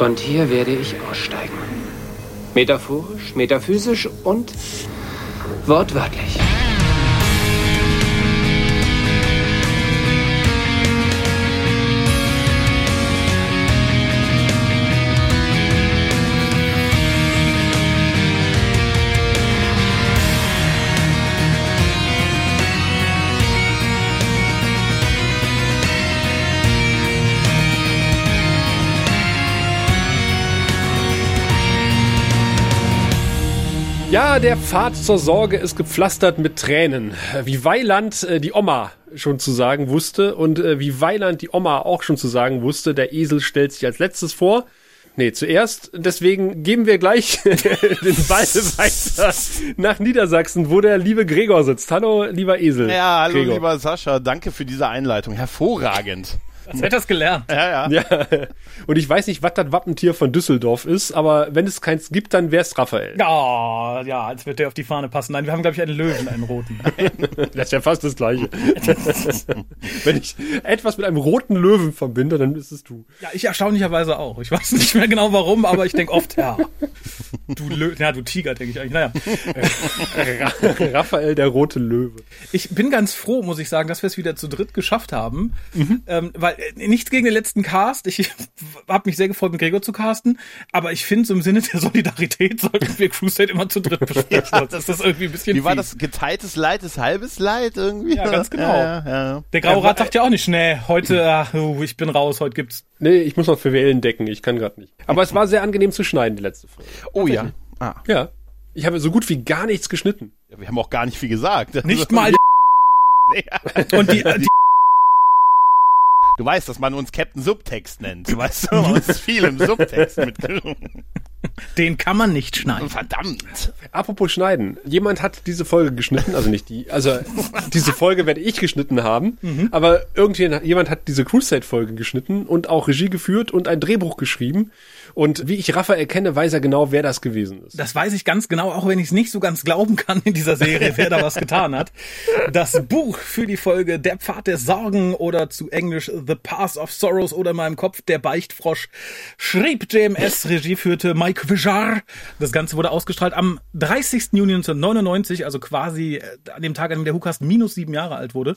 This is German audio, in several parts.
Und hier werde ich aussteigen. Metaphorisch, metaphysisch und wortwörtlich. Ja, der Pfad zur Sorge ist gepflastert mit Tränen. Wie Weiland äh, die Oma schon zu sagen wusste und äh, wie Weiland die Oma auch schon zu sagen wusste, der Esel stellt sich als letztes vor. Nee, zuerst. Deswegen geben wir gleich den Ball weiter nach Niedersachsen, wo der liebe Gregor sitzt. Hallo, lieber Esel. Ja, hallo, Gregor. lieber Sascha. Danke für diese Einleitung. Hervorragend. Als hätte er es gelernt. Ja, ja. Ja, und ich weiß nicht, was das Wappentier von Düsseldorf ist, aber wenn es keins gibt, dann wär's Raphael. Oh, ja, als würde der auf die Fahne passen. Nein, wir haben, glaube ich, einen Löwen, einen roten. Das ist ja fast das Gleiche. wenn ich etwas mit einem roten Löwen verbinde, dann ist es du. Ja, ich erstaunlicherweise auch. Ich weiß nicht mehr genau warum, aber ich denke oft, ja. Du Lö ja, du Tiger, denke ich eigentlich. Naja. Raphael, der rote Löwe. Ich bin ganz froh, muss ich sagen, dass wir es wieder zu dritt geschafft haben. Ähm, weil nichts gegen den letzten Cast. Ich habe mich sehr gefreut, mit Gregor zu casten. Aber ich finde, so im Sinne der Solidarität sollten wir Crusade immer zu dritt besprechen. Ja, Sonst ist das irgendwie ein bisschen Wie war das? Geteiltes Leid ist halbes Leid irgendwie? Ja, ganz genau. Ja, ja, ja. Der Graue Rat sagt ja auch nicht, nee, heute, ach, uh, ich bin raus, heute gibt's. Nee, ich muss noch für Wellen decken, ich kann gerade nicht. Aber es war sehr angenehm zu schneiden, die letzte Folge. Oh ja. Ah. Ja. Ich habe so gut wie gar nichts geschnitten. Ja, Wir haben auch gar nicht viel gesagt. Nicht mal Ja. und die, die Du weißt, dass man uns Captain Subtext nennt. Du weißt, bei uns viel im Subtext mit. Den kann man nicht schneiden. Verdammt. Apropos schneiden. Jemand hat diese Folge geschnitten, also nicht die, also diese Folge werde ich geschnitten haben, aber irgendjemand jemand hat diese Crusade-Folge geschnitten und auch Regie geführt und ein Drehbuch geschrieben. Und wie ich Rafa erkenne, weiß er genau, wer das gewesen ist. Das weiß ich ganz genau, auch wenn ich es nicht so ganz glauben kann in dieser Serie, wer da was getan hat. Das Buch für die Folge Der Pfad der Sorgen oder zu Englisch The Path of Sorrows oder in meinem Kopf Der Beichtfrosch schrieb JMS, Regie führte Mike Vijar. Das Ganze wurde ausgestrahlt am 30. Juni 1999, also quasi äh, an dem Tag, an dem der Hukast minus sieben Jahre alt wurde.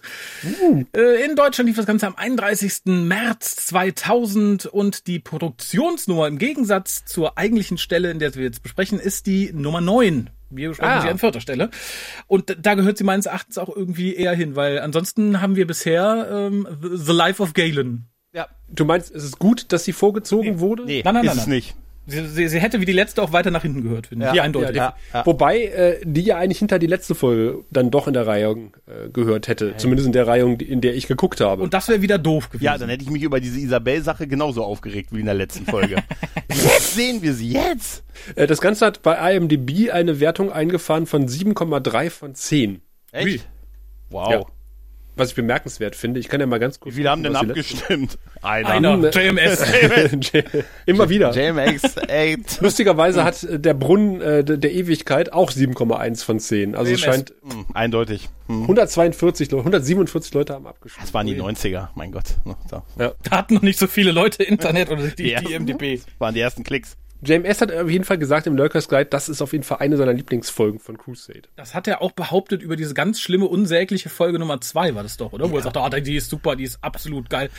Äh, In Deutschland lief das Ganze am 31. März 2000 und die Produktionsnummer im Gegensatz zur eigentlichen Stelle, in der wir jetzt besprechen, ist die Nummer 9. Wir besprechen Ah. sie an vierter Stelle. Und da gehört sie meines Erachtens auch irgendwie eher hin, weil ansonsten haben wir bisher ähm, The Life of Galen. Ja. Du meinst, es ist gut, dass sie vorgezogen wurde? Nee, Nein, nein, ist nein, es nein. nicht. Sie, sie, sie hätte wie die letzte auch weiter nach hinten gehört, finde ich. Ja, eindeutig. ja, ja. Wobei äh, die ja eigentlich hinter die letzte Folge dann doch in der Reihe äh, gehört hätte. Zumindest in der Reihe, in der ich geguckt habe. Und das wäre wieder doof gewesen. Ja, dann hätte ich mich über diese Isabel-Sache genauso aufgeregt wie in der letzten Folge. jetzt sehen wir sie, jetzt! Äh, das Ganze hat bei IMDb eine Wertung eingefahren von 7,3 von 10. Echt? Wow. Was ich bemerkenswert finde. Ich kann ja mal ganz kurz. Wie viele haben denn die abgestimmt? Einer. Einer, JMS. Immer wieder. JMX 8. Lustigerweise hat äh, der Brunnen äh, der Ewigkeit auch 7,1 von 10. Also es scheint Hm, eindeutig. Hm. 142 Leute, 147 Leute haben abgestimmt. Das waren die 90er, mein Gott. Ja. Da hatten noch nicht so viele Leute Internet oder die, Ja. die IMDb. Waren die ersten Klicks. JMS hat auf jeden Fall gesagt im Lurkers Guide, das ist auf jeden Fall eine seiner Lieblingsfolgen von Crusade. Das hat er auch behauptet über diese ganz schlimme, unsägliche Folge Nummer zwei war das doch, oder? Wo er sagte, ah, die ist super, die ist absolut geil.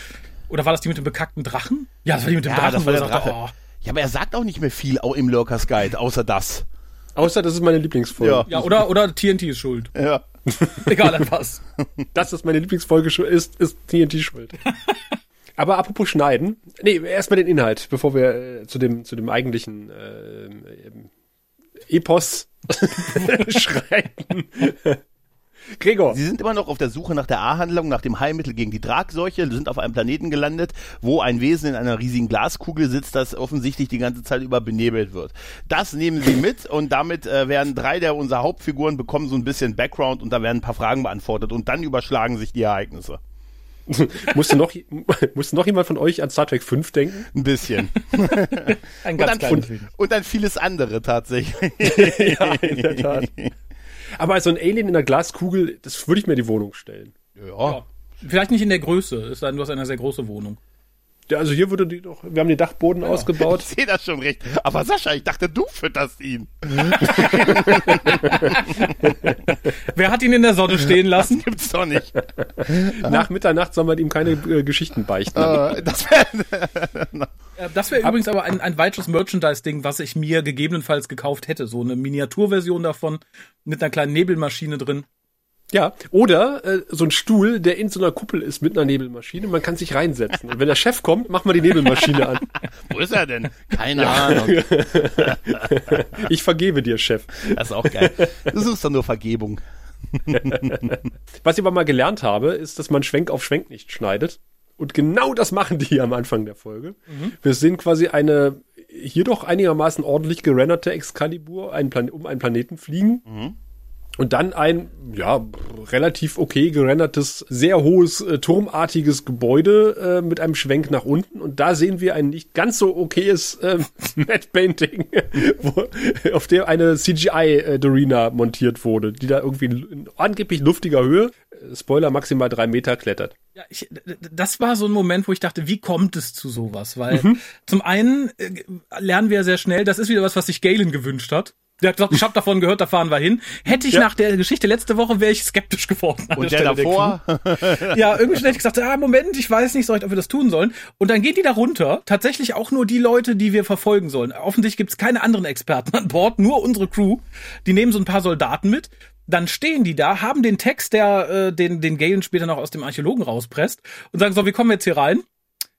Oder war das die mit dem bekackten Drachen? Ja, das war die mit dem Ja, Drachen, das war er der sagte, Drache. oh. Ja, aber er sagt auch nicht mehr viel au- im Lurkers Guide, außer das. Außer das ist meine Lieblingsfolge. Ja. Ja, oder, oder TNT ist schuld. Ja. Egal an was. Das ist meine Lieblingsfolge ist, ist TNT schuld. Aber apropos Schneiden, nee, erstmal den Inhalt, bevor wir äh, zu dem zu dem eigentlichen äh, Epos schreiten. Gregor, Sie sind immer noch auf der Suche nach der A-Handlung, nach dem Heilmittel gegen die Tragseuche, sind auf einem Planeten gelandet, wo ein Wesen in einer riesigen Glaskugel sitzt, das offensichtlich die ganze Zeit über benebelt wird. Das nehmen Sie mit und damit äh, werden drei der unserer Hauptfiguren bekommen so ein bisschen Background und da werden ein paar Fragen beantwortet und dann überschlagen sich die Ereignisse. musste noch musste noch jemand von euch an Star Trek 5 denken? Ein bisschen. Ein Und ganz dann, kleines und, und dann vieles andere tatsächlich. ja, in der Tat. Aber so ein Alien in der Glaskugel, das würde ich mir in die Wohnung stellen. Ja. Vielleicht nicht in der Größe, es sei denn, du hast eine sehr große Wohnung. Ja, also hier wurde die doch, wir haben den Dachboden ausgebaut. Ich sehe das schon recht. Aber Sascha, ich dachte, du fütterst ihn. Wer hat ihn in der Sonne stehen lassen? Gibt's doch nicht. Nach Mitternacht soll man ihm keine äh, Geschichten beichten. Äh, das wär, Das wäre übrigens aber ein, ein weiteres Merchandise-Ding, was ich mir gegebenenfalls gekauft hätte. So eine Miniaturversion davon mit einer kleinen Nebelmaschine drin. Ja, oder äh, so ein Stuhl, der in so einer Kuppel ist mit einer Nebelmaschine. Man kann sich reinsetzen. Und wenn der Chef kommt, macht man die Nebelmaschine an. wo ist er denn? Keine Ahnung. Ich vergebe dir, Chef. Das ist auch geil. Du suchst doch nur Vergebung. Was ich aber mal gelernt habe, ist, dass man Schwenk auf Schwenk nicht schneidet. Und genau das machen die am Anfang der Folge. Wir sehen quasi eine hier doch einigermaßen ordentlich gerenderte Excalibur einen Plan um einen Planeten fliegen. Und dann ein, ja, relativ okay gerendertes, sehr hohes, äh, turmartiges Gebäude äh, mit einem Schwenk nach unten. Und da sehen wir ein nicht ganz so okayes äh, Matte Painting, wo, auf der eine CGI-Dorina montiert wurde, die da irgendwie in angeblich luftiger Höhe, äh, Spoiler, maximal drei Meter klettert. Ja, ich, das war so ein Moment, wo ich dachte, wie kommt es zu sowas? Weil zum einen äh, lernen wir sehr schnell, das ist wieder was, was sich Galen gewünscht hat. Der hat gesagt, ich habe davon gehört, da fahren wir hin. Hätte ich Ja. nach der Geschichte letzte Woche, wäre ich skeptisch geworden. Und der der davor? Crew. ja, irgendwie schnell hätte ich gesagt, ah, Moment, ich weiß nicht so recht, ob wir das tun sollen. Und dann geht die da runter. Tatsächlich auch nur die Leute, die wir verfolgen sollen. Offensichtlich gibt's keine anderen Experten an Bord, nur unsere Crew. Die nehmen so ein paar Soldaten mit. Dann stehen die da, haben den Text, der äh, den, den Galen später noch aus dem Archäologen rauspresst und sagen, so, wie kommen wir jetzt hier rein?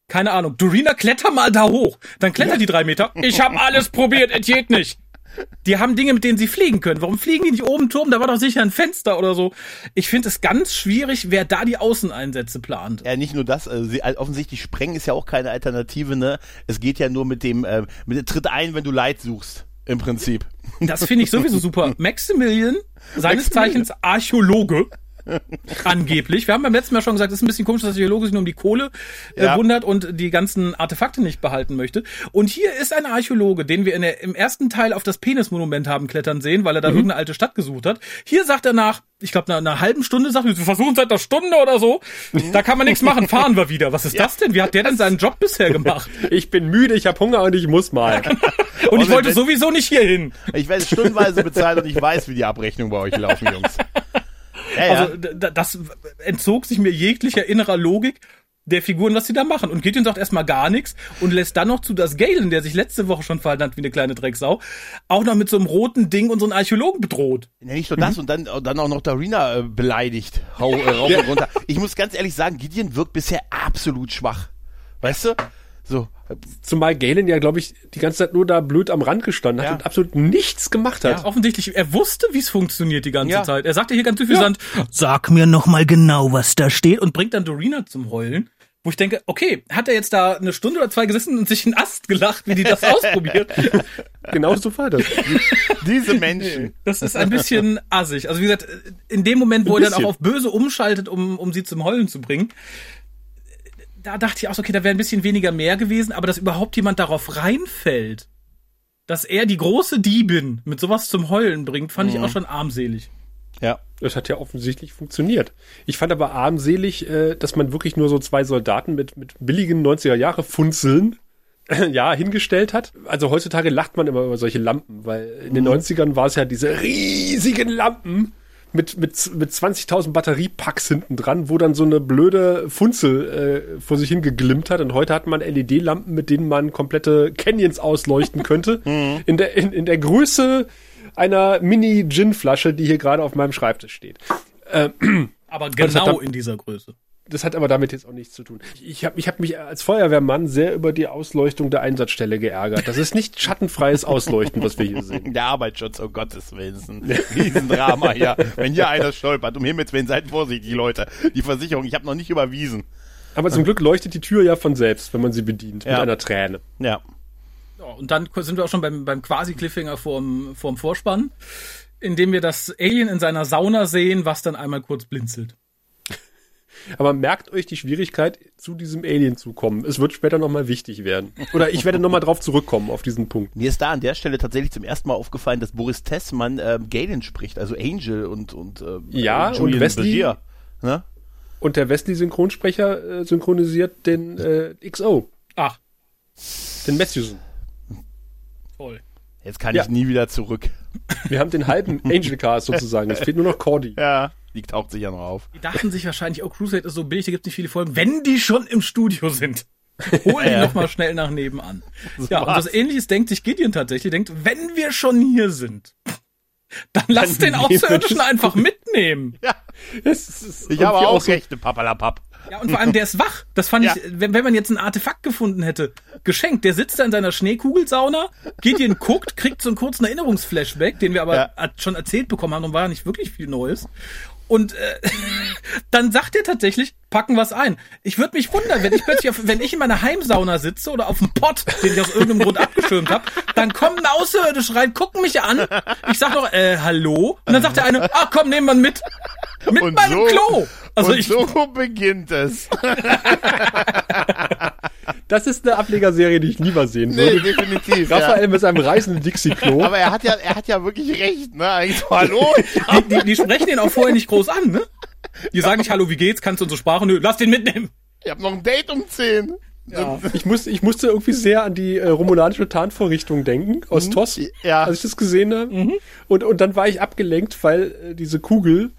Keine Ahnung. Dorina, kletter mal da hoch. Dann klettert die drei Meter. Ich habe alles probiert, es geht nicht. Die haben Dinge, mit denen sie fliegen können. Warum fliegen die nicht oben Turm? Da war doch sicher ein Fenster oder so. Ich finde es ganz schwierig, wer da die Außeneinsätze plant. Ja, nicht nur das, also sie, also offensichtlich sprengen ist ja auch keine Alternative, ne? Es geht ja nur mit dem, äh, mit tritt ein, wenn du Leid suchst, im Prinzip. Das finde ich sowieso super. Maximilian, seines Zeichens Archäologe, angeblich. Wir haben beim letzten Mal schon gesagt, es ist ein bisschen komisch, dass der Archäologe sich nur um die Kohle äh, Ja. wundert und die ganzen Artefakte nicht behalten möchte. Und hier ist ein Archäologe, den wir der, im ersten Teil auf das Penismonument haben klettern sehen, weil er da irgendeine alte Stadt gesucht hat. Hier sagt er nach, ich glaube, nach einer halben Stunde sagt er, wir versuchen seit einer Stunde oder so. Da kann man nichts machen, fahren wir wieder. Was ist das denn? Wie hat der denn seinen Job bisher gemacht? Ich bin müde, ich habe Hunger und ich muss mal. Und ich Also, wollte wenn- sowieso nicht hier hin. Ich werde stundenweise bezahlt und ich weiß, wie die Abrechnungen bei euch laufen, Jungs. Ja, ja. Also das entzog sich mir jeglicher innerer Logik der Figuren, was sie da machen. Und Gideon sagt erstmal gar nichts und lässt dann noch zu, dass Galen, der sich letzte Woche schon verhalten hat wie eine kleine Drecksau, auch noch mit so einem roten Ding unseren Archäologen bedroht. Ja, nicht nur das und dann, und dann auch noch Darina äh, beleidigt. Hau, äh, rauf und runter. Ich muss ganz ehrlich sagen, Gideon wirkt bisher absolut schwach. Weißt du? So. Zumal Galen ja, glaube ich, die ganze Zeit nur da blöd am Rand gestanden hat Ja. und absolut nichts gemacht hat. Offensichtlich, er wusste, wie es funktioniert die ganze Ja. Zeit. Er sagte hier ganz suffisant, sag mir noch mal genau, was da steht und bringt dann Dorina zum Heulen. Wo ich denke, okay, hat er jetzt da eine Stunde oder zwei gesessen und sich einen Ast gelacht, wie die das ausprobiert? Genau so war das. Diese Menschen. Das ist ein bisschen assig. Also wie gesagt, in dem Moment, wo er dann auch auf böse umschaltet, um, um sie zum Heulen zu bringen, da dachte ich auch, so, okay, da wäre ein bisschen weniger mehr gewesen, aber dass überhaupt jemand darauf reinfällt, dass er die große Diebin mit sowas zum Heulen bringt, fand ich auch schon armselig. Ja. Das hat ja offensichtlich funktioniert. Ich fand aber armselig, äh, dass man wirklich nur so zwei Soldaten mit, mit billigen 90er Jahre Funzeln ja, hingestellt hat. Also heutzutage lacht man immer über solche Lampen, weil in den 90ern war es ja diese riesigen Lampen mit, mit, mit 20.000 Batteriepacks hinten dran, wo dann so eine blöde Funzel äh, vor sich hingeglimmt hat. Und heute hat man LED-Lampen, mit denen man komplette Canyons ausleuchten könnte. in, der, in, in der Größe einer Mini-Gin-Flasche, die hier gerade auf meinem Schreibtisch steht. Aber das hat genau in dieser Größe. Das hat aber damit jetzt auch nichts zu tun. Ich habe ich hab mich als Feuerwehrmann sehr über die Ausleuchtung der Einsatzstelle geärgert. Das ist nicht schattenfreies Ausleuchten, was wir hier sehen. Der Arbeitsschutz, oh Gottes Willen, ist ein Riesendrama hier. Wenn hier einer stolpert, um Himmels Willen, seid vorsichtig, Leute. Die Versicherung, ich habe noch nicht überwiesen. Aber zum Glück leuchtet die Tür ja von selbst, wenn man sie bedient, mit Ja. einer Träne. Ja. Ja, und dann sind wir auch schon beim, beim Quasi-Cliffhanger vorm, vorm Vorspann, in dem wir das Alien in seiner Sauna sehen, was dann einmal kurz blinzelt. Aber merkt euch die Schwierigkeit, zu diesem Alien zu kommen. Es wird später nochmal wichtig werden. Oder ich werde nochmal drauf zurückkommen, auf diesen Punkt. Mir ist da an der Stelle tatsächlich zum ersten Mal aufgefallen, dass Boris Tessmann ähm, Galen spricht, also Angel und und äh, Ja, äh, und Wesley- Begier, ne? Und der Wesley-Synchronsprecher äh, synchronisiert den äh, XO. Ach, Den Matthewson. toll. Jetzt kann Ja. ich nie wieder zurück. Wir haben den halben Angel Cast sozusagen. Es fehlt nur noch Cordy. Ja, die taucht sich ja noch auf. Die dachten sich wahrscheinlich, oh, Crusade ist so billig, da gibt es nicht viele Folgen, wenn die schon im Studio sind. Hol die noch mal schnell nach nebenan. ja, und war's. das ähnliches denkt sich Gideon tatsächlich, denkt, wenn wir schon hier sind, dann lass den nehmen wir Außerirdischen das einfach mitnehmen. Ja, Es ist ich habe auch so- Rechte, papalapap. Ja, und vor allem, der ist wach. Das fand Ja. ich, wenn, wenn man jetzt ein Artefakt gefunden hätte, geschenkt. Der sitzt da in seiner Schneekugelsauna, Gideon guckt, kriegt so einen kurzen Erinnerungsflashback, den wir aber Ja. schon erzählt bekommen haben und war ja nicht wirklich viel Neues. Und äh, dann sagt er tatsächlich, packen was ein. Ich würde mich wundern, wenn ich plötzlich, auf, wenn ich in meiner Heimsauna sitze oder auf dem Pott, den ich aus irgendeinem Grund abgeschirmt habe, dann kommen Außerirdische rein, gucken mich an. Ich sag noch, äh, hallo? Und dann sagt der eine, ach komm, nehmen wir mit. Mit Und meinem so- Klo. Also und ich, so beginnt es. Das ist eine Ablegerserie, die ich lieber sehen Nee, würde. definitiv. ja. Raphael mit seinem reißenden Dixie-Klo. Aber er hat ja, er hat ja wirklich recht, ne? Eigentlich so, hallo? die, die, die sprechen den auch vorher nicht groß an, ne? Die sagen nicht, hallo, wie geht's? Kannst du unsere Sprache? Nö, lass den mitnehmen. Ich hab noch ein Date um 10. Ja. Ich, muss, ich musste irgendwie sehr an die äh, romulanische Tarnvorrichtung denken, aus TOS, Ja. als ich das gesehen habe. Und, und dann war ich abgelenkt, weil äh, diese Kugel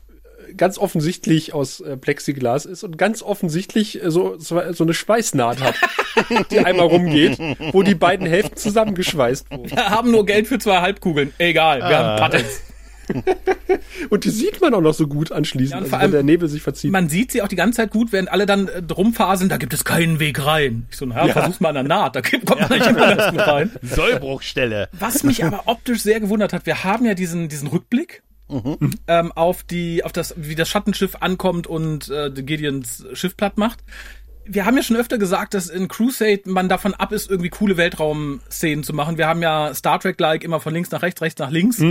äh, ganz offensichtlich aus äh, Plexiglas ist und ganz offensichtlich äh, so, so, so eine Schweißnaht hat, die einmal rumgeht, wo die beiden Hälften zusammengeschweißt wurden. Wir haben nur Geld für zwei Halbkugeln. Egal, wir haben Patents. Und die sieht man auch noch so gut anschließend, Ja, also vor wenn allem- der Nebel sich verzieht. Man sieht sie auch die ganze Zeit gut, während alle dann äh, rumfaseln, da gibt es keinen Weg rein. Ich so, na, versuch's mal an der Naht, da kommt man nicht immer das gut rein. Sollbruchstelle. Was mich aber optisch sehr gewundert hat, wir haben ja diesen, diesen Rückblick ähm, auf die, auf das, wie das Schattenschiff ankommt und äh, Gideons Schiff platt macht. Wir haben ja schon öfter gesagt, dass in Crusade man davon ab ist, irgendwie coole Weltraum-Szenen zu machen. Wir haben ja Star Trek-like immer von links nach rechts, rechts nach links.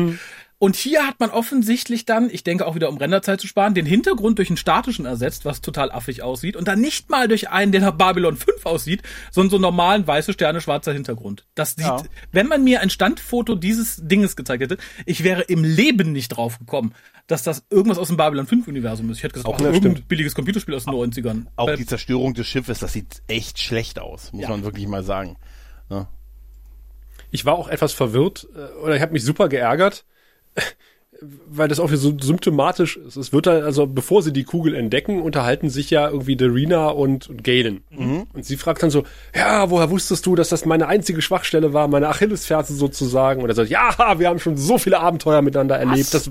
Und hier hat man offensichtlich dann, ich denke auch wieder um Renderzeit zu sparen, den Hintergrund durch einen statischen ersetzt, was total affig aussieht. Und dann nicht mal durch einen, der nach Babylon 5 aussieht, sondern so einen normalen weiße Sterne, schwarzer Hintergrund. Das sieht, Ja. wenn man mir ein Standfoto dieses Dinges gezeigt hätte, ich wäre im Leben nicht drauf gekommen, dass das irgendwas aus dem Babylon 5 Universum ist. Ich hätte gesagt, Auch ach, irgendein stimmt. billiges Computerspiel aus den 90ern. Auch Äh, die Zerstörung des Schiffes, das sieht echt schlecht aus, muss Ja. man wirklich mal sagen. Ja. ich war auch etwas verwirrt äh, oder ich habe mich super geärgert, weil das auch so symptomatisch ist. Es wird halt, also bevor sie die Kugel entdecken, unterhalten sich ja irgendwie Darina und, und Galen. Und sie fragt dann so, ja, woher wusstest du, dass das meine einzige Schwachstelle war, meine Achillesferse sozusagen? Und er sagt, ja, wir haben schon so viele Abenteuer miteinander erlebt. Das,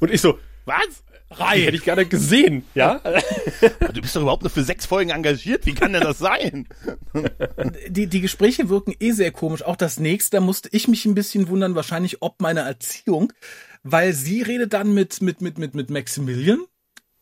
und ich so, Was? die hätte ich gerne gesehen, ja? Du bist doch überhaupt nur für sechs Folgen engagiert. Wie kann denn das sein? die, die Gespräche wirken eh sehr komisch. Auch das nächste, da musste ich mich ein bisschen wundern, wahrscheinlich ob meiner Erziehung, weil sie redet dann mit, mit, mit, mit, mit Maximilian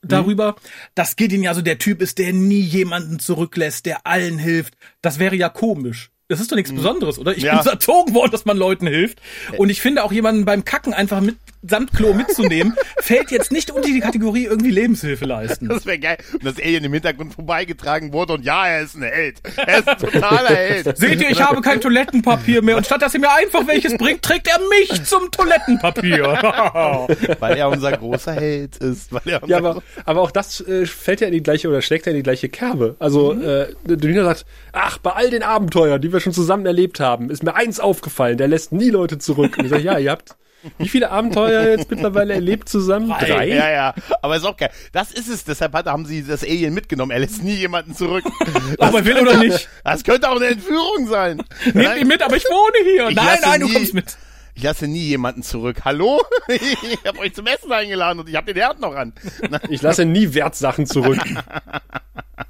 darüber, dass Gideon ja so der Typ ist, der nie jemanden zurücklässt, der allen hilft. Das wäre ja komisch. Das ist doch nichts Besonderes, oder? Ich Ja. bin so erzogen worden, dass man Leuten hilft. Und ich finde auch jemanden beim Kacken einfach mit samt Klo mitzunehmen, fällt jetzt nicht unter die Kategorie irgendwie Lebenshilfe leisten. Das wäre geil. Und das Alien im Hintergrund vorbeigetragen wurde und ja, er ist ein Held. Er ist ein totaler Held. Seht ihr, ich habe kein Toilettenpapier mehr und statt dass er mir einfach welches bringt, trägt er mich zum Toilettenpapier. Weil er unser großer Held ist. Weil er unser Ja, aber, aber auch das äh, fällt ja in die gleiche oder schlägt ja in die gleiche Kerbe. Also äh, Dünner sagt, ach, bei all den Abenteuern, die wir schon zusammen erlebt haben, ist mir eins aufgefallen, der lässt nie Leute zurück. Und ich sage, ja, ihr habt wie viele Abenteuer jetzt mittlerweile erlebt zusammen? Drei? Ja, ja. Aber ist auch geil. Das ist es. Deshalb hat, haben sie das Alien mitgenommen. Er lässt nie jemanden zurück. Ob er will oder nicht. Das könnte auch eine Entführung sein. Nehmt ihn mit, aber ich wohne hier. Ich nein, nein, du nie- kommst mit. Ich lasse nie jemanden zurück. Hallo? Ich habe euch zum Essen eingeladen und ich habe den Herd noch an. Ich lasse nie Wertsachen zurück.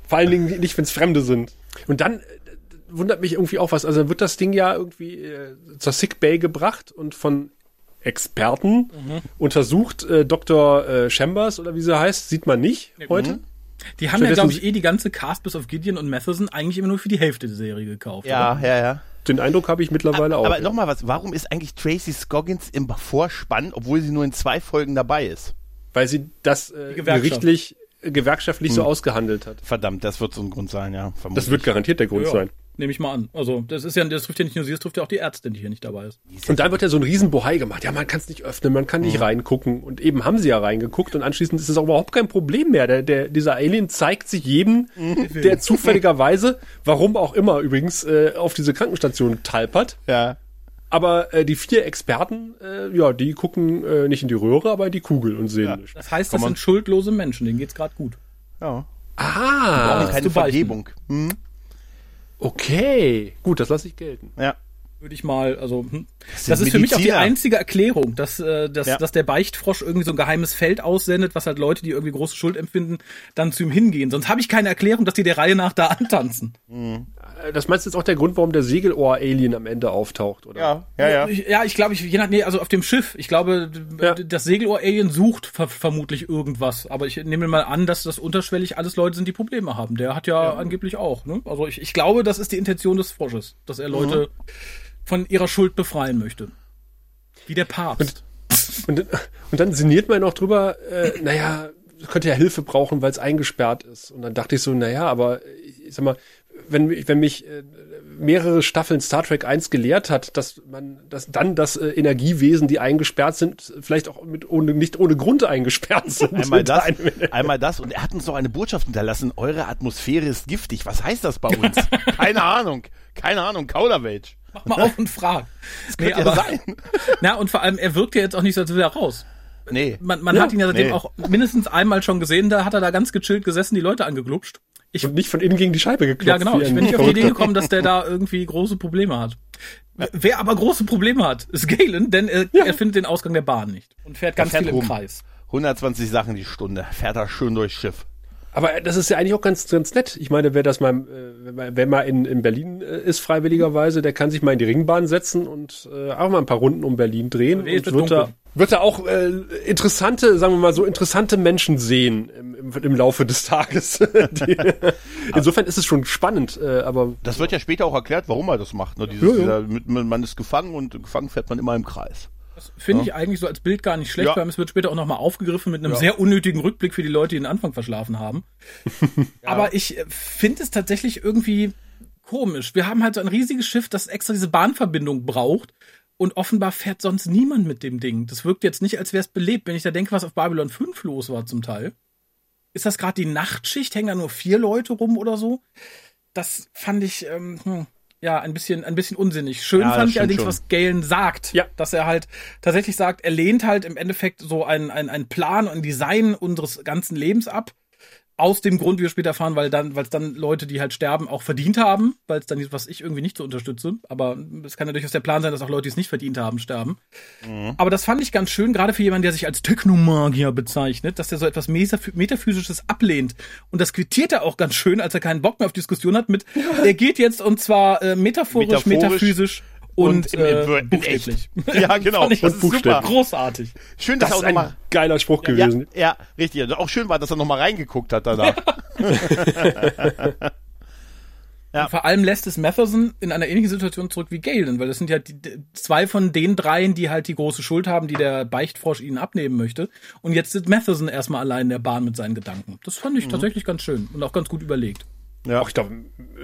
Vor allen Dingen nicht, wenn es Fremde sind. Und dann äh, wundert mich irgendwie auch was. Also dann wird das Ding ja irgendwie äh, zur Sick Bay gebracht und von Experten untersucht. Äh, Dr. Äh, Chambers oder wie sie heißt, sieht man nicht heute. Die haben ja, glaube ich, eh die ganze Cast bis auf Gideon und Matheson eigentlich immer nur für die Hälfte der Serie gekauft. ja, ja, ja. Den Eindruck habe ich mittlerweile auch. Aber nochmal was. Warum ist eigentlich Tracy Scoggins im Vorspann, obwohl sie nur in zwei Folgen dabei ist? weil sie das äh, gerichtlich, äh, gewerkschaftlich so ausgehandelt hat. Verdammt, das wird so ein Grund sein, ja. Das vermutlich. wird garantiert der Grund Ja. sein. Nehme ich mal an. Also, das ist ja, das trifft ja nicht nur sie, das trifft ja auch die Ärztin, die hier nicht dabei ist. Und dann wird ja so ein Riesenbohai gemacht. Ja, man kann es nicht öffnen, man kann nicht reingucken. Und eben haben sie ja reingeguckt und anschließend ist es auch überhaupt kein Problem mehr. Der, der, dieser Alien zeigt sich jedem, der zufälligerweise, warum auch immer übrigens, äh, auf diese Krankenstation talpert. Ja. Aber äh, die vier Experten, äh, ja, die gucken äh, nicht in die Röhre, aber in die Kugel und sehen Ja. nichts. Das heißt, das man- sind schuldlose Menschen, denen geht's gerade gut. Ja. Ah, Keine zu beichten. Vergebung. Hm? Okay. Gut, das lasse ich gelten. Ja. Würde ich mal, also, hm. das, sind ist für mich auch die Mediziner. einzige Erklärung, dass, äh, dass, Ja. dass der Beichtfrosch irgendwie so ein geheimes Feld aussendet, was halt Leute, die irgendwie große Schuld empfinden, dann zu ihm hingehen. Sonst habe ich keine Erklärung, dass die der Reihe nach da antanzen. Äh, Das meinst du jetzt auch der Grund, warum der Segelohr-Alien am Ende auftaucht, oder? Ja, ja, ja. Ich, ja, ich glaube, ich, je nach, nee, also auf dem Schiff. Ich glaube, Ja. das Segelohr-Alien sucht ver vermutlich irgendwas. Aber ich nehme mal an, dass das unterschwellig alles Leute sind, die Probleme haben. Der hat ja, angeblich auch. Ne? Also ich, ich glaube, das ist die Intention des Frosches, dass er Leute von ihrer Schuld befreien möchte. Wie der Papst. Und, und dann sinniert man noch drüber, äh, naja, könnte ja Hilfe brauchen, weil es eingesperrt ist. Und dann dachte ich so, naja, aber ich sag mal, wenn, mich- wenn mich äh, mehrere Staffeln Star Trek 1 gelehrt hat, dass man, dass dann das äh, Energiewesen, die eingesperrt sind, vielleicht auch mit ohne, nicht ohne Grund eingesperrt sind. Einmal das, einmal das. Und er hat uns noch eine Botschaft hinterlassen. Eure Atmosphäre ist giftig. Was heißt das bei uns? Keine Ahnung. Keine Ahnung. Kauderwelsch. Mach mal auf und frag. Nee, Könnte ja aber, sein. na, und vor allem, er wirkt ja jetzt auch nicht so, als wäre er raus. Nee. Man, man Ja, hat ihn ja seitdem nee. auch mindestens einmal schon gesehen, da hat er da ganz gechillt gesessen, die Leute angeglupscht. Ich, und nicht von innen gegen die Scheibe geklopft. ja, genau. Ich bin nicht auf die Idee gekommen, dass der da irgendwie große Probleme hat. Wer aber große Probleme hat, ist Galen, denn er, er findet den Ausgang der Bahn nicht und fährt ganz fährt viel im rum. Kreis. 120 Sachen die Stunde. Fährt er schön durchs Schiff. Aber das ist ja eigentlich auch ganz, ganz nett. Ich meine, wer das mal, äh, wenn man- in, in Berlin äh, ist, freiwilligerweise, der kann sich mal in die Ringbahn setzen und äh, auch mal ein paar Runden um Berlin drehen und wird wird da, dunkel. Wird da auch äh, interessante, sagen wir mal so, interessante Menschen sehen im, im, Laufe des Tages. Die, insofern ist es schon spannend, äh, aber Das wird ja später auch erklärt, warum er das macht. Ne? Dieses, Ja, ja. Dieser, man ist gefangen und gefangen fährt man immer im Kreis. Finde ich eigentlich so als Bild gar nicht schlecht, Ja. weil es wird später auch nochmal aufgegriffen mit einem Ja. sehr unnötigen Rückblick für die Leute, die den Anfang verschlafen haben. Aber ich finde es tatsächlich irgendwie komisch. Wir haben halt so ein riesiges Schiff, das extra diese Bahnverbindung braucht. Und offenbar fährt sonst niemand mit dem Ding. Das wirkt jetzt nicht, als wäre es belebt. Wenn ich da denke, was auf Babylon 5 los war zum Teil. Ist das gerade die Nachtschicht? Hängen da nur vier Leute rum oder so? Das fand ich, ähm, hm, ja, ein bisschen, ein bisschen unsinnig. Schön Ja, fand ich allerdings, schon. was Galen sagt. Ja. Dass er halt tatsächlich sagt, er lehnt halt im Endeffekt so einen Plan und ein Design unseres ganzen Lebens ab. Aus dem Grund, wie wir später erfahren, weil dann, weil es dann Leute, die halt sterben, auch verdient haben, weil es dann, was ich irgendwie nicht so unterstütze. Aber es kann ja durchaus der Plan sein, dass auch Leute, die es nicht verdient haben, sterben. Aber das fand ich ganz schön, gerade für jemanden, der sich als Technomagier bezeichnet, dass er so etwas Metaph- Metaphysisches ablehnt. Und das quittiert er auch ganz schön, als er keinen Bock mehr auf Diskussion hat mit, er geht jetzt und zwar äh, metaphorisch, Metaphorisch metaphysisch und, und im- äh, in buchstäblich. Ja, genau. Fand ich Das ist buchstäblich. super. großartig. Schön, dass das er auch nochmal. geiler Spruch Ja, gewesen. ja, richtig. Also auch schön war, dass er nochmal reingeguckt hat danach. Ja. Und vor allem lässt es Matheson in einer ähnlichen Situation zurück wie Galen, weil das sind ja die, zwei von den dreien, die halt die große Schuld haben, die der Beichtfrosch ihnen abnehmen möchte. Und jetzt sitzt Matheson erstmal allein in der Bahn mit seinen Gedanken. Das fand Mhm. ich tatsächlich ganz schön und auch ganz gut überlegt. Ja. Auch ich glaube,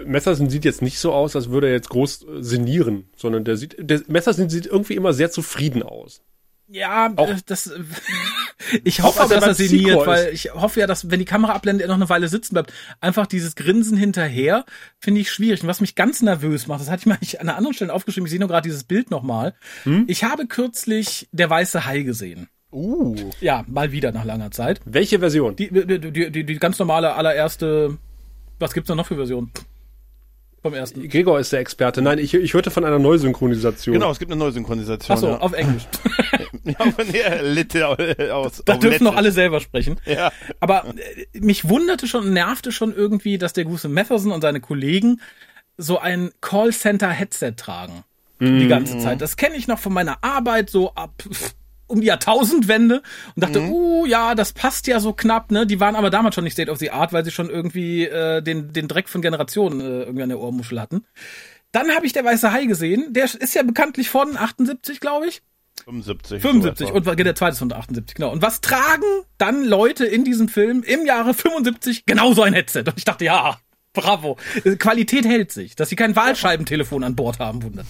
Messersen sieht jetzt nicht so aus, als würde er jetzt groß äh, sinnieren, sondern der sieht, der Messersen sieht irgendwie immer sehr zufrieden aus. Ja, Auch- äh, das. äh, Ich hoffe Auch dass er sinniert, weil ich hoffe ja, dass, wenn die Kamera abblendet, er noch eine Weile sitzen bleibt. Einfach dieses Grinsen hinterher finde ich schwierig. Und was mich ganz nervös macht, das hatte ich mal an einer anderen Stelle aufgeschrieben, ich sehe nur gerade dieses Bild nochmal. Hm? Ich habe kürzlich Der Weiße Hai gesehen. Uh. Ja, mal wieder nach langer Zeit. Welche Version? Die, die, die, die ganz normale allererste. Was gibt's da noch für Versionen? Vom ersten. Gregor ist der Experte. Nein, ich, ich hörte von einer Neusynchronisation. Genau, es gibt eine neue Synchronisation. Ach so, ja. auf Englisch. ja, von der Litte aus. Da dürfen noch Lettisch. alle selber sprechen. Ja. Aber äh, mich wunderte schon und nervte schon irgendwie, dass der gute Matheson und seine Kollegen so ein Callcenter-Headset tragen. Die ganze Zeit. Das kenne ich noch von meiner Arbeit so ab pf, um die Jahrtausendwende und dachte, uh, ja, das passt ja so knapp, ne? Die waren aber damals schon nicht State of the Art, weil sie schon irgendwie äh, den, den Dreck von Generationen äh, irgendwie an der Ohrmuschel hatten. Dann habe ich der Weiße Hai gesehen. Der ist ja bekanntlich von 78, glaube ich. 75. 75 so und der zweite ist von 78, genau. Und was tragen dann Leute in diesem Film im Jahre 75 genauso ein Headset? Und ich dachte, ja, Bravo. Qualität hält sich. Dass sie kein Wahlscheibentelefon an Bord haben, wundert.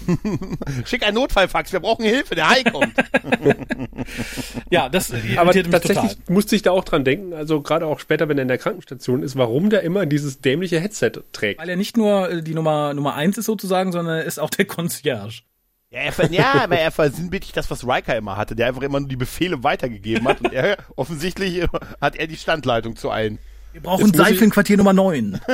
Schick ein Notfallfax, wir brauchen Hilfe, der Hai kommt. ja, das Aber tatsächlich total. musste ich da auch dran denken, also gerade auch später, wenn er in der Krankenstation ist, warum der immer dieses dämliche Headset trägt. Weil er nicht nur äh, die Nummer Nummer eins ist sozusagen, sondern er ist auch der Concierge. Ja, er, ja, aber er versinnbildlicht das, was Riker immer hatte, der einfach immer nur die Befehle weitergegeben hat und er offensichtlich hat er die Standleitung zu allen. Wir brauchen Seife in Quartier Nummer 9.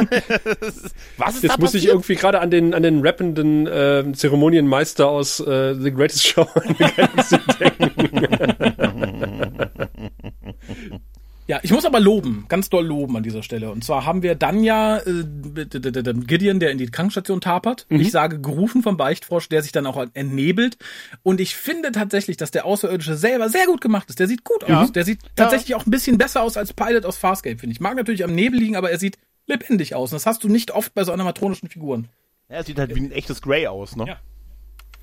Was ist Jetzt da muss ich irgendwie gerade an den, an den rappenden äh, Zeremonienmeister aus äh, The Greatest Show denken. Ja, ich muss aber loben, ganz doll loben an dieser Stelle. Und zwar haben wir dann ja äh, Gideon, der in die Krankenstation tapert. Mhm. Ich sage gerufen vom Beichtfrosch, der sich dann auch ernebelt. Und ich finde tatsächlich, dass der Außerirdische selber sehr gut gemacht ist. Der sieht gut ja. aus. Der sieht tatsächlich ja. auch ein bisschen besser aus als Pilot aus Farscape, finde ich. Mag natürlich am Nebel liegen, aber er sieht lebendig aus. Und das hast du nicht oft bei so animatronischen Figuren. Ja, er sieht halt wie ein echtes Grey aus, ne? Ja.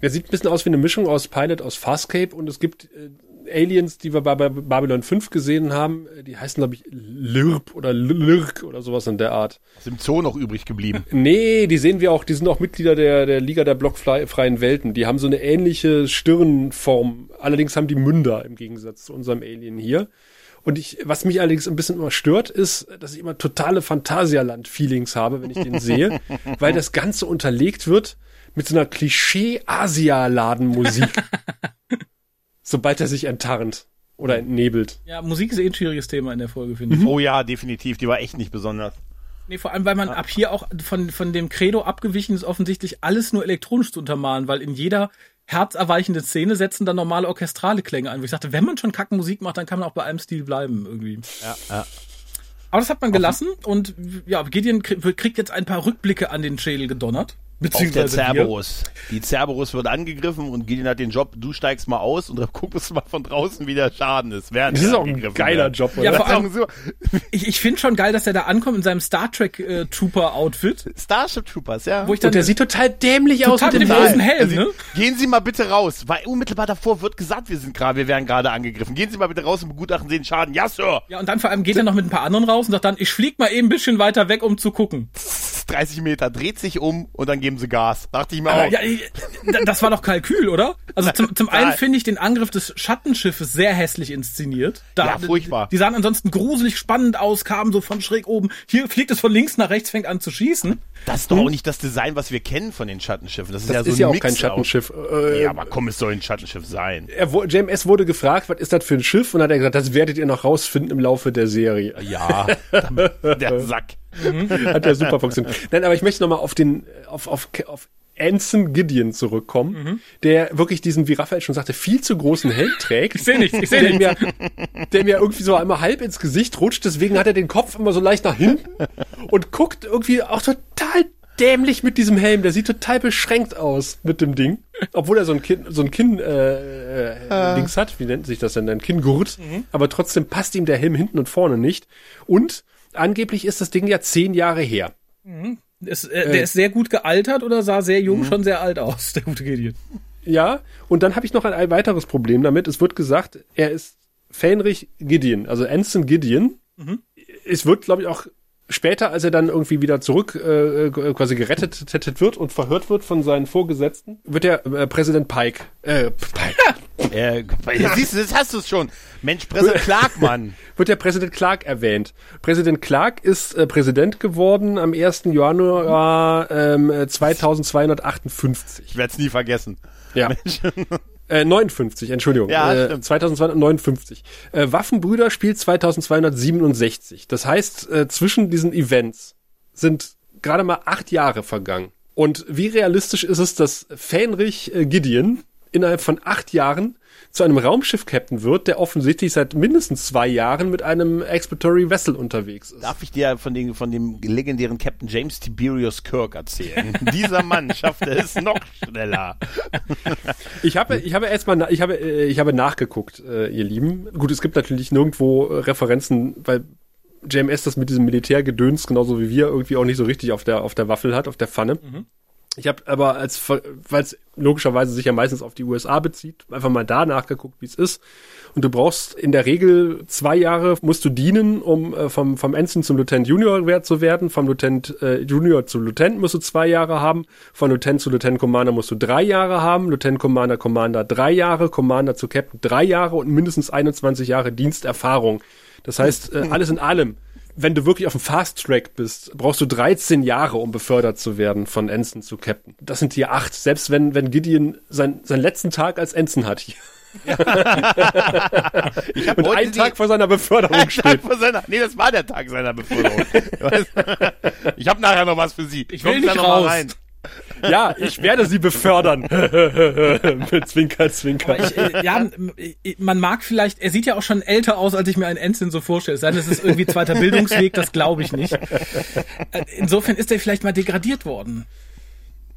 Er sieht ein bisschen aus wie eine Mischung aus Pilot aus Farscape und es gibt äh, Aliens, die wir bei Babylon 5 gesehen haben, die heißen, glaube ich, Lirp oder Lirk oder sowas in der Art. Ist im Zoo noch übrig geblieben. Nee, die sehen wir auch, die sind auch Mitglieder der, der Liga der blockfreien Welten. Die haben so eine ähnliche Stirnform. Allerdings haben die Münder im Gegensatz zu unserem Alien hier. Und ich, was mich allerdings ein bisschen immer stört, ist, dass ich immer totale Phantasialand-Feelings habe, wenn ich den sehe, weil das Ganze unterlegt wird mit so einer Klischee-Asia-Laden-Musik. sobald er sich enttarnt oder entnebelt. Ja, Musik ist eh ein schwieriges Thema in der Folge, finde ich. Oh ja, definitiv. Die war echt nicht besonders. Nee, vor allem, weil man ab hier auch von, von dem Credo abgewichen ist, offensichtlich alles nur elektronisch zu untermalen, weil in jeder herzerweichende Szene setzen dann normale orchestrale Klänge ein. Wo ich sagte, wenn man schon kacken Musik macht, dann kann man auch bei einem Stil bleiben, irgendwie. Ja, ja. Aber das hat man gelassen und ja, Gideon kriegt jetzt ein paar Rückblicke an den Schädel gedonnert. Beziehungsweise auf der Cerberus. Wir. Die Cerberus wird angegriffen und Gideon hat den Job, du steigst mal aus und dann guckst mal von draußen, wie der Schaden ist. Während das ist auch ein geiler wird. Job, oder? Ja, vor allem, so. ich, ich finde schon geil, dass er da ankommt in seinem Star Trek äh, Trooper Outfit. Starship Troopers, ja. Wo ich dann, und der sieht total dämlich total aus mit dem großen Helm, also, ne? Gehen Sie mal bitte raus, weil unmittelbar davor wird gesagt, wir sind gerade, wir werden gerade angegriffen. Gehen Sie mal bitte raus und begutachten Sie den Schaden. Ja, Sir. Ja, und dann vor allem geht er noch mit ein paar anderen raus und sagt dann, ich flieg mal eben ein bisschen weiter weg, um zu gucken. 30 Meter, dreht sich um und dann geben sie Gas. Dachte ich mir auch. Ja, das war doch Kalkül, oder? Also zum, zum einen finde ich den Angriff des Schattenschiffes sehr hässlich inszeniert. Da, ja, furchtbar. Die, die sahen ansonsten gruselig spannend aus, kamen so von schräg oben. Hier fliegt es von links nach rechts, fängt an zu schießen. Das ist doch auch nicht das Design, was wir kennen von den Schattenschiffen. Das ist das ja so ist ein ja auch Mix kein Schattenschiff. Äh, ja, aber komm, es soll ein Schattenschiff sein. Er, JMS wurde gefragt, was ist das für ein Schiff? Und hat er gesagt, das werdet ihr noch rausfinden im Laufe der Serie. Ja, der Sack. Hat ja super funktioniert. Nein, aber ich möchte nochmal auf den, auf, auf, auf Anson Gideon zurückkommen, mhm. der wirklich diesen, wie Raphael schon sagte, viel zu großen Helm trägt. Ich sehe nichts, ich sehe nichts. Mir, der mir irgendwie so einmal halb ins Gesicht rutscht, deswegen hat er den Kopf immer so leicht nach hinten und guckt irgendwie auch total dämlich mit diesem Helm. Der sieht total beschränkt aus mit dem Ding. Obwohl er so ein Kinn, so ein Kinn äh, äh, ah. Dings hat. Wie nennt sich das denn? Ein Kinngurt. Mhm. Aber trotzdem passt ihm der Helm hinten und vorne nicht. Und angeblich ist das Ding ja zehn Jahre her. Mhm. Ist, äh, der äh. ist sehr gut gealtert oder sah sehr jung, mhm. schon sehr alt aus, der gute Gideon. Ja, und dann habe ich noch ein, ein, weiteres Problem damit. Es wird gesagt, er ist Fähnrich Gideon, also Anson Gideon. Mhm. Es wird, glaube ich, auch später, als er dann irgendwie wieder zurück äh, äh quasi gerettet wird und verhört wird von seinen Vorgesetzten, wird der äh, Präsident Pike, äh, Pike. äh, siehst du, das hast du es schon. Mensch, Präsident Clark, Mann. wird der Präsident Clark erwähnt. Präsident Clark ist äh, Präsident geworden am 1. Januar ähm, 2258. Ich werde es nie vergessen. Ja. Äh, 59, Entschuldigung. Ja, äh, 2259. Äh, Waffenbrüder spielt 2267. Das heißt, äh, zwischen diesen Events sind gerade mal acht Jahre vergangen. Und wie realistisch ist es, dass Fähnrich äh, Gideon innerhalb von acht Jahren zu einem Raumschiff-Captain wird, der offensichtlich seit mindestens zwei Jahren mit einem Exploitory Vessel unterwegs ist. Darf ich dir von, den, von dem legendären Captain James Tiberius Kirk erzählen? Dieser Mann schaffte es noch schneller. ich habe, ich habe erstmal, ich habe, äh, ich habe nachgeguckt, äh, ihr Lieben. Gut, es gibt natürlich nirgendwo äh, Referenzen, weil JMS das mit diesem Militärgedöns genauso wie wir irgendwie auch nicht so richtig auf der auf der Waffel hat, auf der Pfanne. Mhm. Ich habe aber als weil es logischerweise sich ja meistens auf die USA bezieht. Einfach mal da nachgeguckt, wie es ist. Und du brauchst in der Regel zwei Jahre musst du dienen, um äh, vom, vom Ensign zum Lieutenant Junior wert zu werden. Vom Lieutenant äh, Junior zu Lieutenant musst du zwei Jahre haben. Von Lieutenant zu Lieutenant Commander musst du drei Jahre haben. Lieutenant Commander Commander drei Jahre. Commander zu Captain drei Jahre und mindestens 21 Jahre Diensterfahrung. Das heißt, äh, alles in allem wenn du wirklich auf dem Fast Track bist, brauchst du 13 Jahre, um befördert zu werden von Ensign zu Captain. Das sind hier acht, selbst wenn, wenn Gideon sein, seinen letzten Tag als Ensign hat hier. Ja. ich hab Und einen Tag vor seiner Beförderung ein steht. Tag vor seiner, nee, das war der Tag seiner Beförderung. ich habe nachher noch was für Sie. Ich will nicht raus. rein. Ja, ich werde sie befördern. Mit Zwinker, Zwinker. Ich, äh, ja, man mag vielleicht, er sieht ja auch schon älter aus, als ich mir einen Ensign so vorstelle. Sein, das ist irgendwie zweiter Bildungsweg, das glaube ich nicht. Äh, insofern ist er vielleicht mal degradiert worden.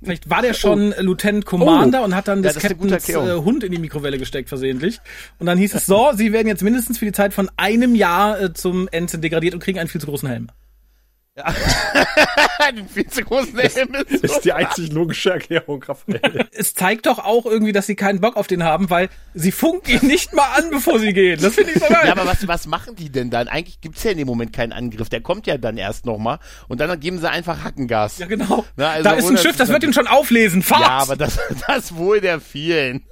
Vielleicht war der schon oh. Lieutenant Commander oh. und hat dann des ja, Captains äh, Hund in die Mikrowelle gesteckt versehentlich. Und dann hieß es so, sie werden jetzt mindestens für die Zeit von einem Jahr äh, zum Ensign degradiert und kriegen einen viel zu großen Helm. Ja. Den viel zu großen Helm ist, ist die einzig logische Erklärung, Raphael. Es zeigt doch auch irgendwie, dass sie keinen Bock auf den haben, weil sie funken ihn nicht mal an, bevor sie gehen. Das finde ich so geil. Ja, aber was, was machen die denn dann? Eigentlich gibt's ja in dem Moment keinen Angriff. Der kommt ja dann erst nochmal und dann geben sie einfach Hackengas. Ja, genau. Na, also da ist ein Schiff, das wird ihn schon auflesen. Fahrt! Ja, aber das, das wohl der vielen.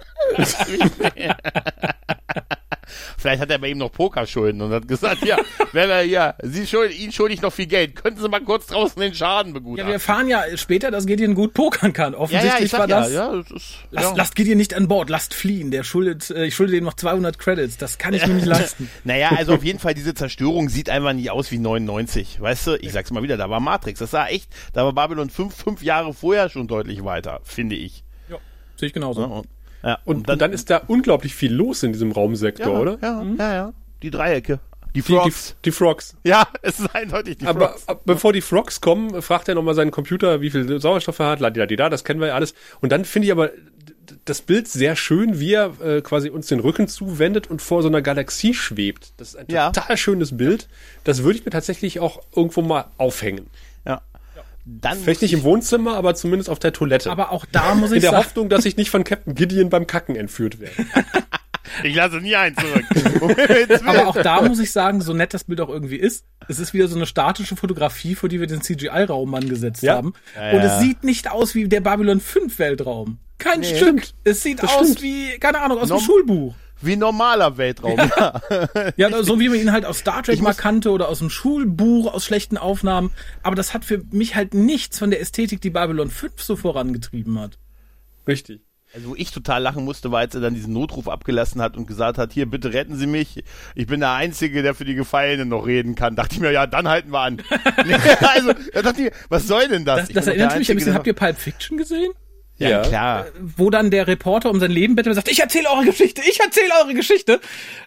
Vielleicht hat er bei ihm noch Pokerschulden und hat gesagt, ja, wenn wir hier, Sie schulden, Ihnen schulde ich noch viel Geld. Könnten Sie mal kurz draußen den Schaden begutachten? Ja, wir erfahren ja später, dass Gideon gut pokern kann. Offensichtlich ja, ja, war das. Ja, das ist, lasst, ja. lasst Gideon nicht an Bord, lasst fliehen. Der schuldet, äh, ich schulde dem noch 200 Credits. Das kann ich mir nicht leisten. naja, also auf jeden Fall, diese Zerstörung sieht einfach nicht aus wie 99. Weißt du, ich sag's mal wieder, da war Matrix. Das sah echt, da war Babylon fünf, fünf Jahre vorher schon deutlich weiter, finde ich. Ja, sehe ich genauso. Ja, ja, und, und, dann, und dann ist da unglaublich viel los in diesem Raumsektor, ja, oder? Ja, mhm. ja, ja. Die Dreiecke. Die Frogs. Die, die, die, Frogs. Ja, es ist eindeutig die aber, Frogs. Aber bevor die Frogs kommen, fragt er nochmal seinen Computer, wie viel Sauerstoff er hat, ladida, das kennen wir ja alles. Und dann finde ich aber das Bild sehr schön, wie er äh, quasi uns den Rücken zuwendet und vor so einer Galaxie schwebt. Das ist ein ja. total schönes Bild. Das würde ich mir tatsächlich auch irgendwo mal aufhängen. Ja. Dann Vielleicht nicht im Wohnzimmer, aber zumindest auf der Toilette. Aber auch da muss ich In der sagen, Hoffnung, dass ich nicht von Captain Gideon beim Kacken entführt werde. Ich lasse nie einen zurück. Aber auch da muss ich sagen, so nett das Bild auch irgendwie ist, es ist wieder so eine statische Fotografie, vor die wir den CGI-Raum angesetzt ja. haben. Ja, Und es sieht nicht aus wie der Babylon 5 Weltraum. Kein nee, Stück. Es sieht aus stimmt. wie, keine Ahnung, aus Nom dem Schulbuch. Wie normaler Weltraum. Ja. ja, so wie man ihn halt aus Star Trek mal kannte oder aus dem Schulbuch, aus schlechten Aufnahmen. Aber das hat für mich halt nichts von der Ästhetik, die Babylon 5 so vorangetrieben hat. Richtig. Also wo ich total lachen musste, war, als er dann diesen Notruf abgelassen hat und gesagt hat, hier, bitte retten Sie mich. Ich bin der Einzige, der für die Gefallenen noch reden kann. Dachte ich mir, ja, dann halten wir an. also, da dachte ich, was soll denn das? Das, das erinnert mich ein bisschen, habt ihr Pulp Fiction gesehen? Ja, ja, klar. Wo dann der Reporter um sein Leben bettelt und sagt, ich erzähle eure Geschichte, ich erzähle eure Geschichte.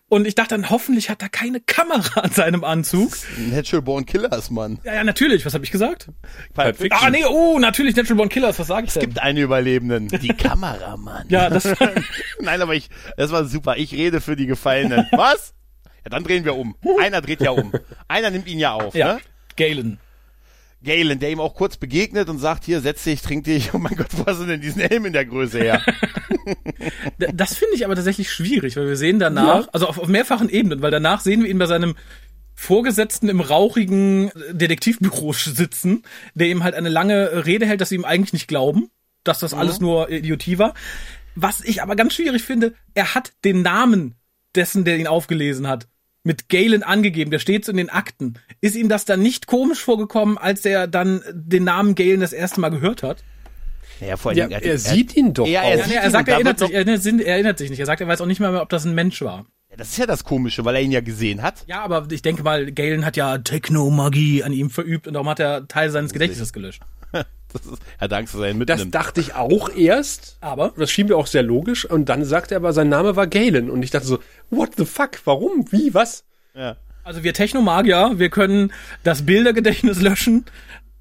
Und ich dachte dann, hoffentlich hat er keine Kamera an seinem Anzug. Natural Born Killers, Mann. Ja, ja, natürlich. Was habe ich gesagt? Ah, nee, oh, natürlich Natural Born Killers. Was sage ich denn? Es gibt einen Überlebenden. Die Kameramann. ja, das Nein, aber ich, das war super. Ich rede für die Gefallenen. Was? Ja, dann drehen wir um. Einer dreht ja um. Einer nimmt ihn ja auf, ja. ne? Galen. Galen, der ihm auch kurz begegnet und sagt, hier, setz dich, trink dich. Oh mein Gott, wo hast du denn diesen Helm in der Größe her? das finde ich aber tatsächlich schwierig, weil wir sehen danach, ja. also auf, auf mehrfachen Ebenen, weil danach sehen wir ihn bei seinem Vorgesetzten im rauchigen Detektivbüro sitzen, der ihm halt eine lange Rede hält, dass sie ihm eigentlich nicht glauben, dass das mhm. alles nur Idiotie war. Was ich aber ganz schwierig finde, er hat den Namen dessen, der ihn aufgelesen hat mit Galen angegeben, der steht so in den Akten. Ist ihm das dann nicht komisch vorgekommen, als er dann den Namen Galen das erste Mal gehört hat? Ja, vor allem, ja, er, er, sieht ihn doch. Ja, er, ja, er sagt, er erinnert, sich, er, er erinnert sich nicht. Er sagt, er weiß auch nicht mehr, ob das ein Mensch war. Ja, das ist ja das Komische, weil er ihn ja gesehen hat. Ja, aber ich denke mal, Galen hat ja Technomagie an ihm verübt und darum hat er Teil seines Gedächtnisses gelöscht. Das ist, ja, danke für seinen mitnimmt. Das dachte ich auch erst, aber das schien mir auch sehr logisch. Und dann sagte er aber, sein Name war Galen. Und ich dachte so, what the fuck? Warum? Wie? Was? Ja. Also wir Technomagier, wir können das Bildergedächtnis löschen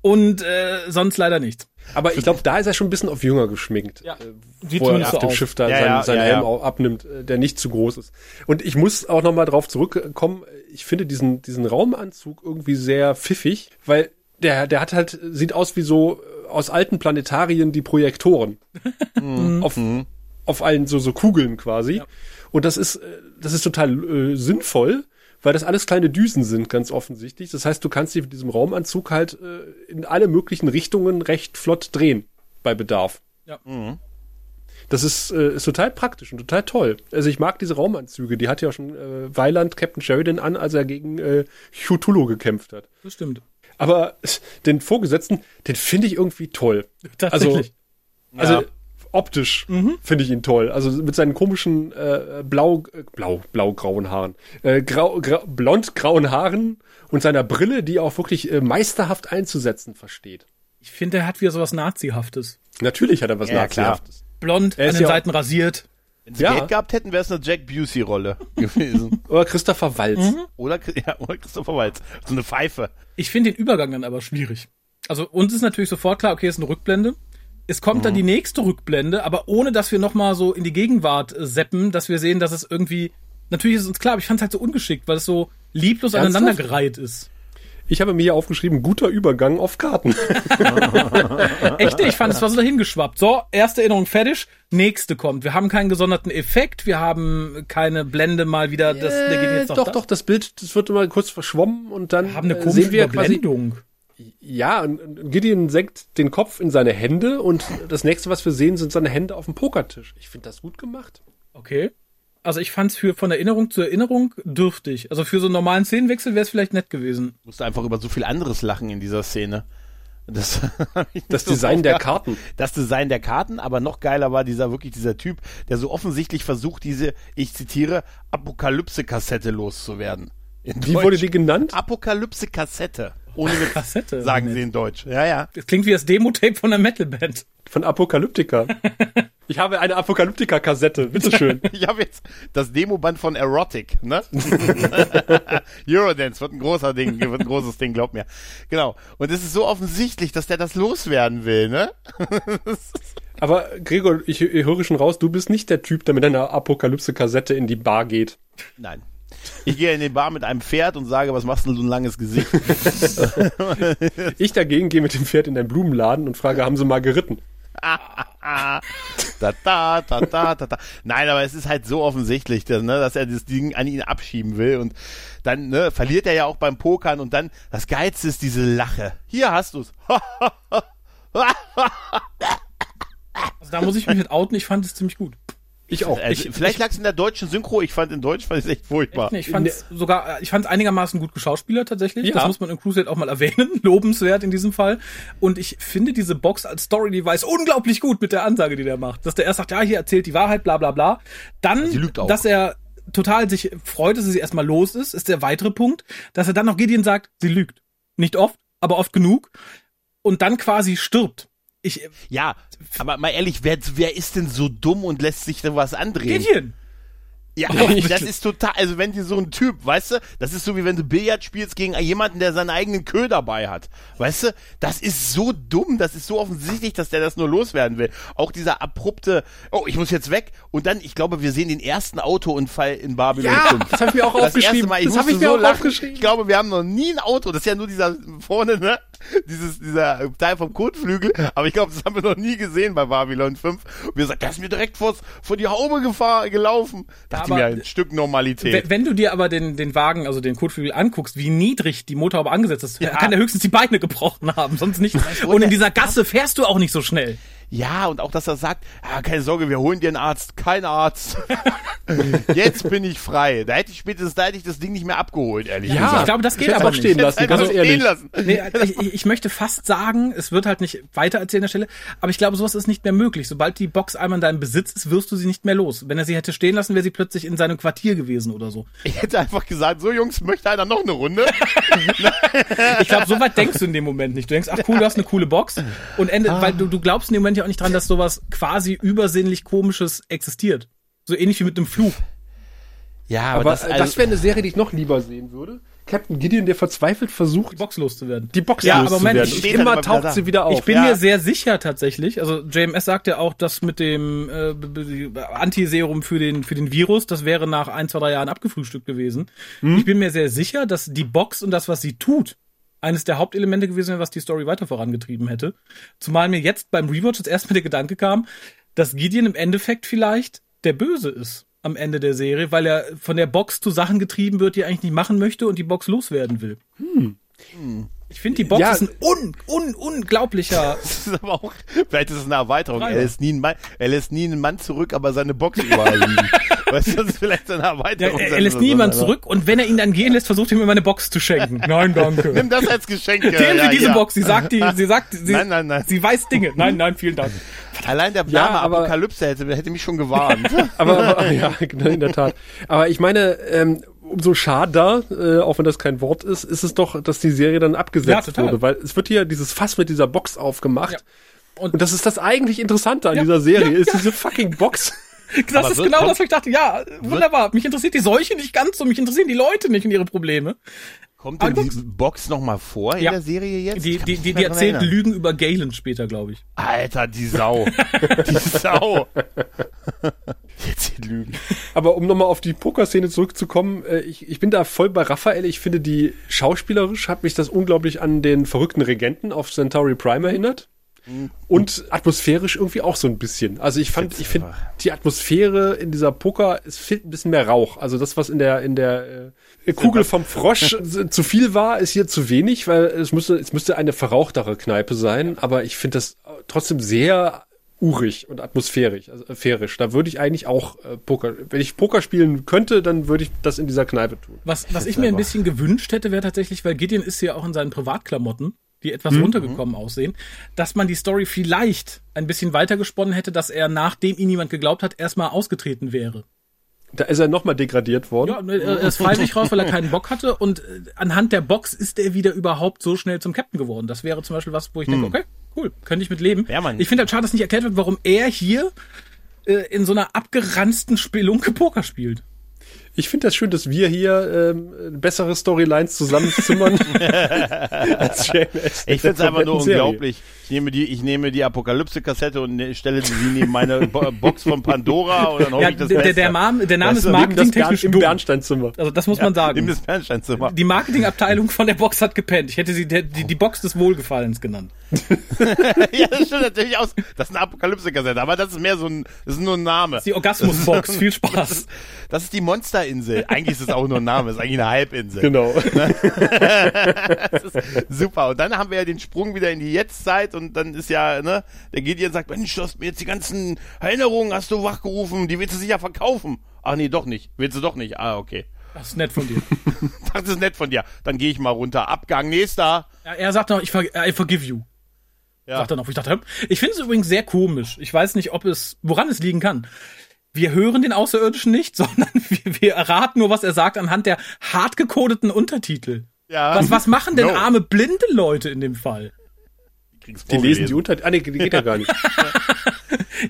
und äh, sonst leider nichts. Aber ich glaube, da ist er schon ein bisschen auf jünger geschminkt. Ja. Äh, wo er auf dem Schiff da ja, seinen, ja, seinen ja, Helm abnimmt, äh, der nicht zu groß ist. Und ich muss auch noch mal drauf zurückkommen. Ich finde diesen, diesen Raumanzug irgendwie sehr pfiffig, weil der, der hat halt, sieht aus wie so aus alten Planetarien die Projektoren auf, auf allen so, so Kugeln quasi. Und das ist, äh, das ist total äh, sinnvoll, weil das alles kleine Düsen sind, ganz offensichtlich. Das heißt, du kannst dich mit diesem Raumanzug halt äh, in alle möglichen Richtungen recht flott drehen bei Bedarf. Ja. Das ist, äh, ist total praktisch und total toll. Also ich mag diese Raumanzüge. Die hat ja schon äh, Weiland Captain Sheridan an, als er gegen äh, Cthulhu gekämpft hat. Das stimmt. Aber den Vorgesetzten, den finde ich irgendwie toll. Tatsächlich. Also Ja. optisch finde ich ihn toll. Also mit seinen komischen äh, blau, äh, blau, blau-grauen Haaren, äh, grau, grau, blond-grauen Haaren und seiner Brille, die er auch wirklich äh, meisterhaft einzusetzen versteht. Ich finde, er hat wieder sowas Nazihaftes. Natürlich hat er was Ja, klar. Nazihaftes. Blond, Er an ist den ja Seiten rasiert. Wenn sie Ja. Geld gehabt hätten, wäre es eine Jack Busey-Rolle gewesen. Oder Christopher Walz. oder, Chri- ja, oder Christopher Waltz. So eine Pfeife. Ich finde den Übergang dann aber schwierig. Also uns ist natürlich sofort klar, okay, ist eine Rückblende. Es kommt dann die nächste Rückblende, aber ohne dass wir nochmal so in die Gegenwart äh, seppen, dass wir sehen, dass es irgendwie. Natürlich ist es uns klar, aber ich fand es halt so ungeschickt, weil es so lieblos Ernsthaft? aneinandergereiht ist. Ich habe mir hier aufgeschrieben, guter Übergang auf Karten. Echt, ich fand es war so dahingeschwappt. So, erste Erinnerung fertig, nächste kommt. Wir haben keinen gesonderten Effekt, wir haben keine Blende mal wieder, das der geht jetzt noch doch, da. doch, das Bild, das wird immer kurz verschwommen und dann Wir haben eine äh, komische sehen wir quasi, Überblendung. ja, und Gideon senkt den Kopf in seine Hände und das nächste, was wir sehen, sind seine Hände auf dem Pokertisch. Ich finde das gut gemacht. Okay. Also ich fand es für von Erinnerung zu Erinnerung dürftig. Also für so einen normalen Szenenwechsel wäre es vielleicht nett gewesen. Musste einfach über so viel anderes lachen in dieser Szene. Das, Das Design der Karten. Das Design der Karten, aber noch geiler war dieser wirklich dieser Typ, der so offensichtlich versucht, diese, ich zitiere, Apokalypse-Kassette loszuwerden. In Wie Deutsch. wurde die genannt? Apokalypse-Kassette. Ohne Witz, Kassette. sagen sie in Deutsch. Ja, ja. Das klingt wie das Demo-Tape von einer Metalband. Von Apokalyptika. ich habe eine Apokalyptika-Kassette. Bitteschön. Ich habe jetzt das Demoband von Erotic, ne? Eurodance wird ein großer Ding, wird ein großes Ding, glaub mir. Genau. Und es ist so offensichtlich, dass der das loswerden will, ne? Aber Gregor, ich, ich höre schon raus, du bist nicht der Typ, der mit einer Apokalypse-Kassette in die Bar geht. Nein. Ich gehe in den Bar mit einem Pferd und sage, was machst du denn so ein langes Gesicht? Ich dagegen gehe mit dem Pferd in den Blumenladen und frage, haben sie mal geritten? Da, da, da, da, da, da. Nein, aber es ist halt so offensichtlich, dass, ne, dass er das Ding an ihn abschieben will und dann ne, verliert er ja auch beim Pokern und dann das Geilste ist diese Lache. Hier hast du's. Also da muss ich mich mit outen, ich fand es ziemlich gut. Ich auch. Also, ich, vielleicht lag es in der deutschen Synchro, ich fand in Deutsch fand ich echt furchtbar. Ich fand es sogar, ich fand es einigermaßen gut geschauspielert tatsächlich. Ja. Das muss man in Crusader auch mal erwähnen. Lobenswert in diesem Fall. Und ich finde diese Box als Story-Device unglaublich gut mit der Ansage, die der macht. Dass der erst sagt, ja, hier erzählt die Wahrheit, bla bla bla. Dann, auch. dass er total sich freut, dass sie erstmal los ist, ist der weitere Punkt. Dass er dann noch Gideon sagt, sie lügt. Nicht oft, aber oft genug. Und dann quasi stirbt. Ich, Ja, aber mal ehrlich, wer, wer ist denn so dumm und lässt sich da was andrehen? Gideon! Ja, aber das ist total, also wenn dir so ein Typ, weißt du, das ist so wie wenn du Billard spielst gegen jemanden, der seinen eigenen Kö dabei hat. Weißt du, das ist so dumm, das ist so offensichtlich, dass der das nur loswerden will. Auch dieser abrupte, oh, ich muss jetzt weg und dann, ich glaube, wir sehen den ersten Autounfall in Babylon Ja, 5. das hab ich mir auch das aufgeschrieben. Erste Mal, ich Das hab musste ich mir so auch lachen. aufgeschrieben. Ich glaube, wir haben noch nie ein Auto, das ist ja nur dieser vorne, ne? Dieses, dieser Teil vom Kotflügel, aber ich glaube, das haben wir noch nie gesehen bei Babylon 5. Und wir sagen, der ist mir direkt vor, vor die Haube gefahr, gelaufen. Dachte Aber mir, ein Stück Normalität. Wenn, du dir aber den, den Wagen, also den Kotflügel anguckst, wie niedrig die Motorhaube angesetzt ist, kann der höchstens die Beine gebrochen haben, sonst nicht. Und in dieser Gasse fährst du auch nicht so schnell. Ja, und auch, dass er sagt, ah, keine Sorge, wir holen dir einen Arzt. Kein Arzt. Jetzt bin ich frei. Da hätte ich spätestens, da hätte ich das Ding nicht mehr abgeholt, ehrlich Ja, gesagt. ich glaube, das geht hätte aber auch nicht. stehen lassen, ganz stehen ehrlich. lassen. Nee, ich, ich möchte fast sagen, es wird halt nicht weiter erzählen an der Stelle, aber ich glaube, sowas ist nicht mehr möglich. Sobald die Box einmal in deinem Besitz ist, wirst du sie nicht mehr los. Wenn er sie hätte stehen lassen, wäre sie plötzlich in seinem Quartier gewesen oder so. Ich hätte einfach gesagt, so Jungs, möchte einer noch eine Runde? Ich glaube, so weit denkst du in dem Moment nicht. Du denkst, ach cool, du hast eine coole Box und endet, weil du, du glaubst in dem Moment ja auch nicht dran, dass sowas quasi übersinnlich komisches existiert. So ähnlich wie mit einem Fluch. Ja, aber das, das, also, wäre eine Serie, die ich noch lieber sehen würde. Captain Gideon, der verzweifelt versucht, Die Box loszuwerden. die Box Ja, aber loszuwerden. Moment, steht halt immer taucht sie wieder auf. Ich bin ja. mir sehr sicher tatsächlich, also JMS sagt ja auch, dass mit dem äh, Antiserum für den, für den Virus, das wäre nach ein, zwei, drei Jahren abgefrühstückt gewesen. Hm? Ich bin mir sehr sicher, dass die Box und das, was sie tut, eines der Hauptelemente gewesen wäre, was die Story weiter vorangetrieben hätte. Zumal mir jetzt beim Rewatch das erste Mal der Gedanke kam, dass Gideon im Endeffekt vielleicht der Böse ist am Ende der Serie, weil er von der Box zu Sachen getrieben wird, die er eigentlich nicht machen möchte und die Box loswerden will. Hm. Ich finde, die Box Ja. ist ein un, un, unglaublicher. Das ist aber auch, vielleicht ist es eine Erweiterung. Er lässt, nie einen Mann, er lässt nie einen Mann zurück, aber seine Box überall liegen. weißt du, das ist vielleicht eine Erweiterung. er, er lässt niemand zurück und wenn er ihn dann gehen lässt, versucht er mir meine Box zu schenken. Nein, danke. Nimm das als Geschenk. Nehmen ja, Sie diese ja. Box. Sie sagt, die, sie sagt, sie, Nein, nein, nein. sie weiß Dinge. Nein, nein, vielen Dank. Allein der Ja, Name aber- Apokalypse hätte, hätte mich schon gewarnt. Aber, aber ja, genau, in der Tat. Aber ich meine, ähm, umso schade, äh, auch wenn das kein Wort ist, ist es doch, dass die Serie dann Ja, abgesetzt total. wurde, weil es wird hier dieses Fass mit dieser Box aufgemacht. Ja. Und, Und- das ist das eigentlich Interessante an Ja, dieser Serie, ja, ist ja. diese fucking Box. Das Aber ist wird- genau kommt- das, was ich dachte. Ja, wunderbar. Mich interessiert die Seuche nicht ganz so. Mich interessieren die Leute nicht und ihre Probleme. Kommt denn die Box nochmal vor in Ja. der Serie jetzt? Die, die, die, die erzählt erinnern. Lügen über Galen später, glaube ich. Alter, die Sau. die Sau. Jetzt die Lügen. Aber um nochmal auf die Pokerszene zurückzukommen, äh, ich, ich bin da voll bei Raphael. Ich finde, die schauspielerisch hat mich das unglaublich an den verrückten Regenten auf Centauri Prime erinnert. Und atmosphärisch irgendwie auch so ein bisschen. Also ich fand, Find's ich finde die Atmosphäre in dieser Poker, es fehlt ein bisschen mehr Rauch. Also das, was in der, in der äh, Kugel vom Frosch zu viel war, ist hier zu wenig, weil es müsste, es müsste eine verrauchtere Kneipe sein. Aber ich finde das trotzdem sehr urig und atmosphärisch, also sphärisch. Da würde ich eigentlich auch äh, Poker, wenn ich Poker spielen könnte, dann würde ich das in dieser Kneipe tun. Was, was ich mir ein bisschen gewünscht hätte, wäre tatsächlich, weil Gideon ist ja auch in seinen Privatklamotten, die Mhm. etwas runtergekommen aussehen, dass man die Story vielleicht ein bisschen weiter gesponnen hätte, dass er, nachdem ihn niemand geglaubt hat, erstmal ausgetreten wäre. Da ist er nochmal degradiert worden. Ja, er ist freiwillig raus, weil er keinen Bock hatte und äh, anhand der Box ist er wieder überhaupt so schnell zum Captain geworden. Das wäre zum Beispiel was, wo ich denke, okay, cool, könnte ich mit leben. Ja, Mann. Ich finde halt schade, dass nicht erklärt wird, warum er hier äh, in so einer abgeranzten Spelunke Poker spielt. Ich finde das schön, dass wir hier ähm, bessere Storylines zusammenzimmern als Austen Ich finde es einfach nur Serie. unglaublich. Ich nehme die, ich nehme die Apokalypse-Kassette und ne- stelle sie neben meine Bo Box von Pandora und dann hoffe Ja, ich das der, der, Beste. der, Name, der Name Weißt ist marketingtechnisch im dumm. Bernsteinzimmer. Also das muss man Nimm sagen. das Bernsteinzimmer. Die Marketingabteilung von der Box hat gepennt. Ich hätte sie der, die, die Box des Wohlgefallens genannt. ja, das stimmt natürlich aus. Das ist eine Apokalypse-Kassette, aber das ist mehr so ein, das ist nur ein Name. Die Orgasmusbox. Viel Das Spaß. ist, das ist die Monsterinsel. Eigentlich ist es auch nur ein Name, ist eigentlich eine Halbinsel. Genau. Das ist super. Und dann haben wir ja den Sprung wieder in die Jetztzeit und dann ist ja, ne, der Gideon sagt, Mensch, du hast mir jetzt die ganzen Erinnerungen hast du wachgerufen, die willst du sicher verkaufen. Ach nee, doch nicht. Willst du doch nicht. Ah, okay. Das ist nett von dir. Das ist nett von dir. Dann gehe ich mal runter. Abgang, nächster. Er, er sagt noch, ich ver I forgive you. Ja. Sagt er noch. Ich dachte, ich finde es übrigens sehr komisch. Ich weiß nicht, ob es, woran es liegen kann. Wir hören den Außerirdischen nicht, sondern wir, wir erraten nur, was er sagt anhand der hart gekodeten Untertitel. Ja. Was, was machen denn No. arme blinde Leute in dem Fall? Die lesen die Unter... Ah, nee, die geht ja gar nicht.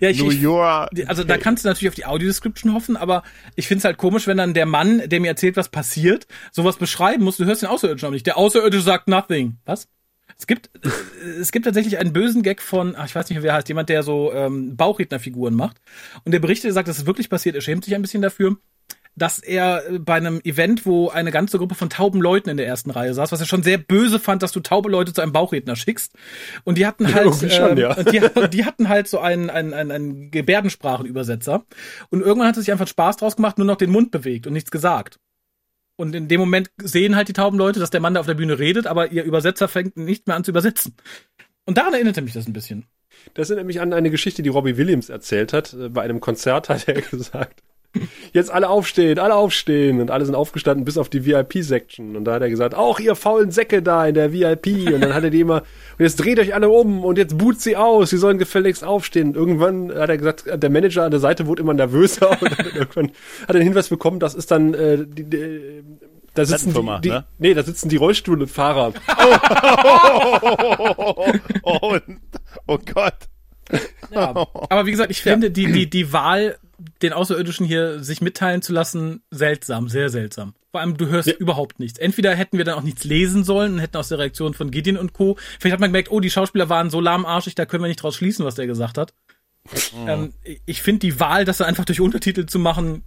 Ja, ich, New York. also da kannst du natürlich auf die Audiodescription hoffen, aber ich find's halt komisch, wenn dann der Mann, der mir erzählt, was passiert, sowas beschreiben muss. Du hörst den Außerirdischen aber nicht. Der Außerirdische sagt nothing. Was? Es gibt, äh, es gibt tatsächlich einen bösen Gag von, ach, ich weiß nicht, wer heißt, jemand, der so ähm, Bauchrednerfiguren macht. Und der berichtet, sagt, das ist wirklich passiert. Er schämt sich ein bisschen dafür, dass er äh, bei einem Event, wo eine ganze Gruppe von tauben Leuten in der ersten Reihe saß, was er schon sehr böse fand, dass du taube Leute zu einem Bauchredner schickst. Und die hatten halt, Irgendwie schon, ähm, ja. die, die hatten halt so einen, einen, einen, einen Gebärdensprachenübersetzer. Und irgendwann hat er sich einfach Spaß draus gemacht, nur noch den Mund bewegt und nichts gesagt. Und in dem Moment sehen halt die tauben Leute, dass der Mann da auf der Bühne redet, aber ihr Übersetzer fängt nicht mehr an zu übersetzen. Und daran erinnerte mich das ein bisschen. Das erinnert mich an eine Geschichte, die Robbie Williams erzählt hat. Äh, Bei einem Konzert hat er gesagt, jetzt alle aufstehen, alle aufstehen. Und alle sind aufgestanden bis auf die VIP-Section. Und da hat er gesagt, auch ihr faulen Säcke da in der VIP. Und dann hat er die immer, und jetzt dreht euch alle um und jetzt boot sie aus, sie sollen gefälligst aufstehen. Und irgendwann hat er gesagt, der Manager an der Seite wurde immer nervöser. Und dann irgendwann hat er den Hinweis bekommen, das ist dann, äh, die, die, da sitzen die, die, ne? nee, da sitzen die Rollstuhlfahrer. Oh, oh Gott. Ja. Aber wie gesagt, ich finde die, die, die Wahl, den Außerirdischen hier sich mitteilen zu lassen, seltsam, sehr seltsam. Vor allem, du hörst Ja. überhaupt nichts. Entweder hätten wir dann auch nichts lesen sollen und hätten aus der Reaktion von Gideon und Co. Vielleicht hat man gemerkt, oh, die Schauspieler waren so lahmarschig, da können wir nicht draus schließen, was der gesagt hat. Ähm, ich finde die Wahl, das einfach durch Untertitel zu machen,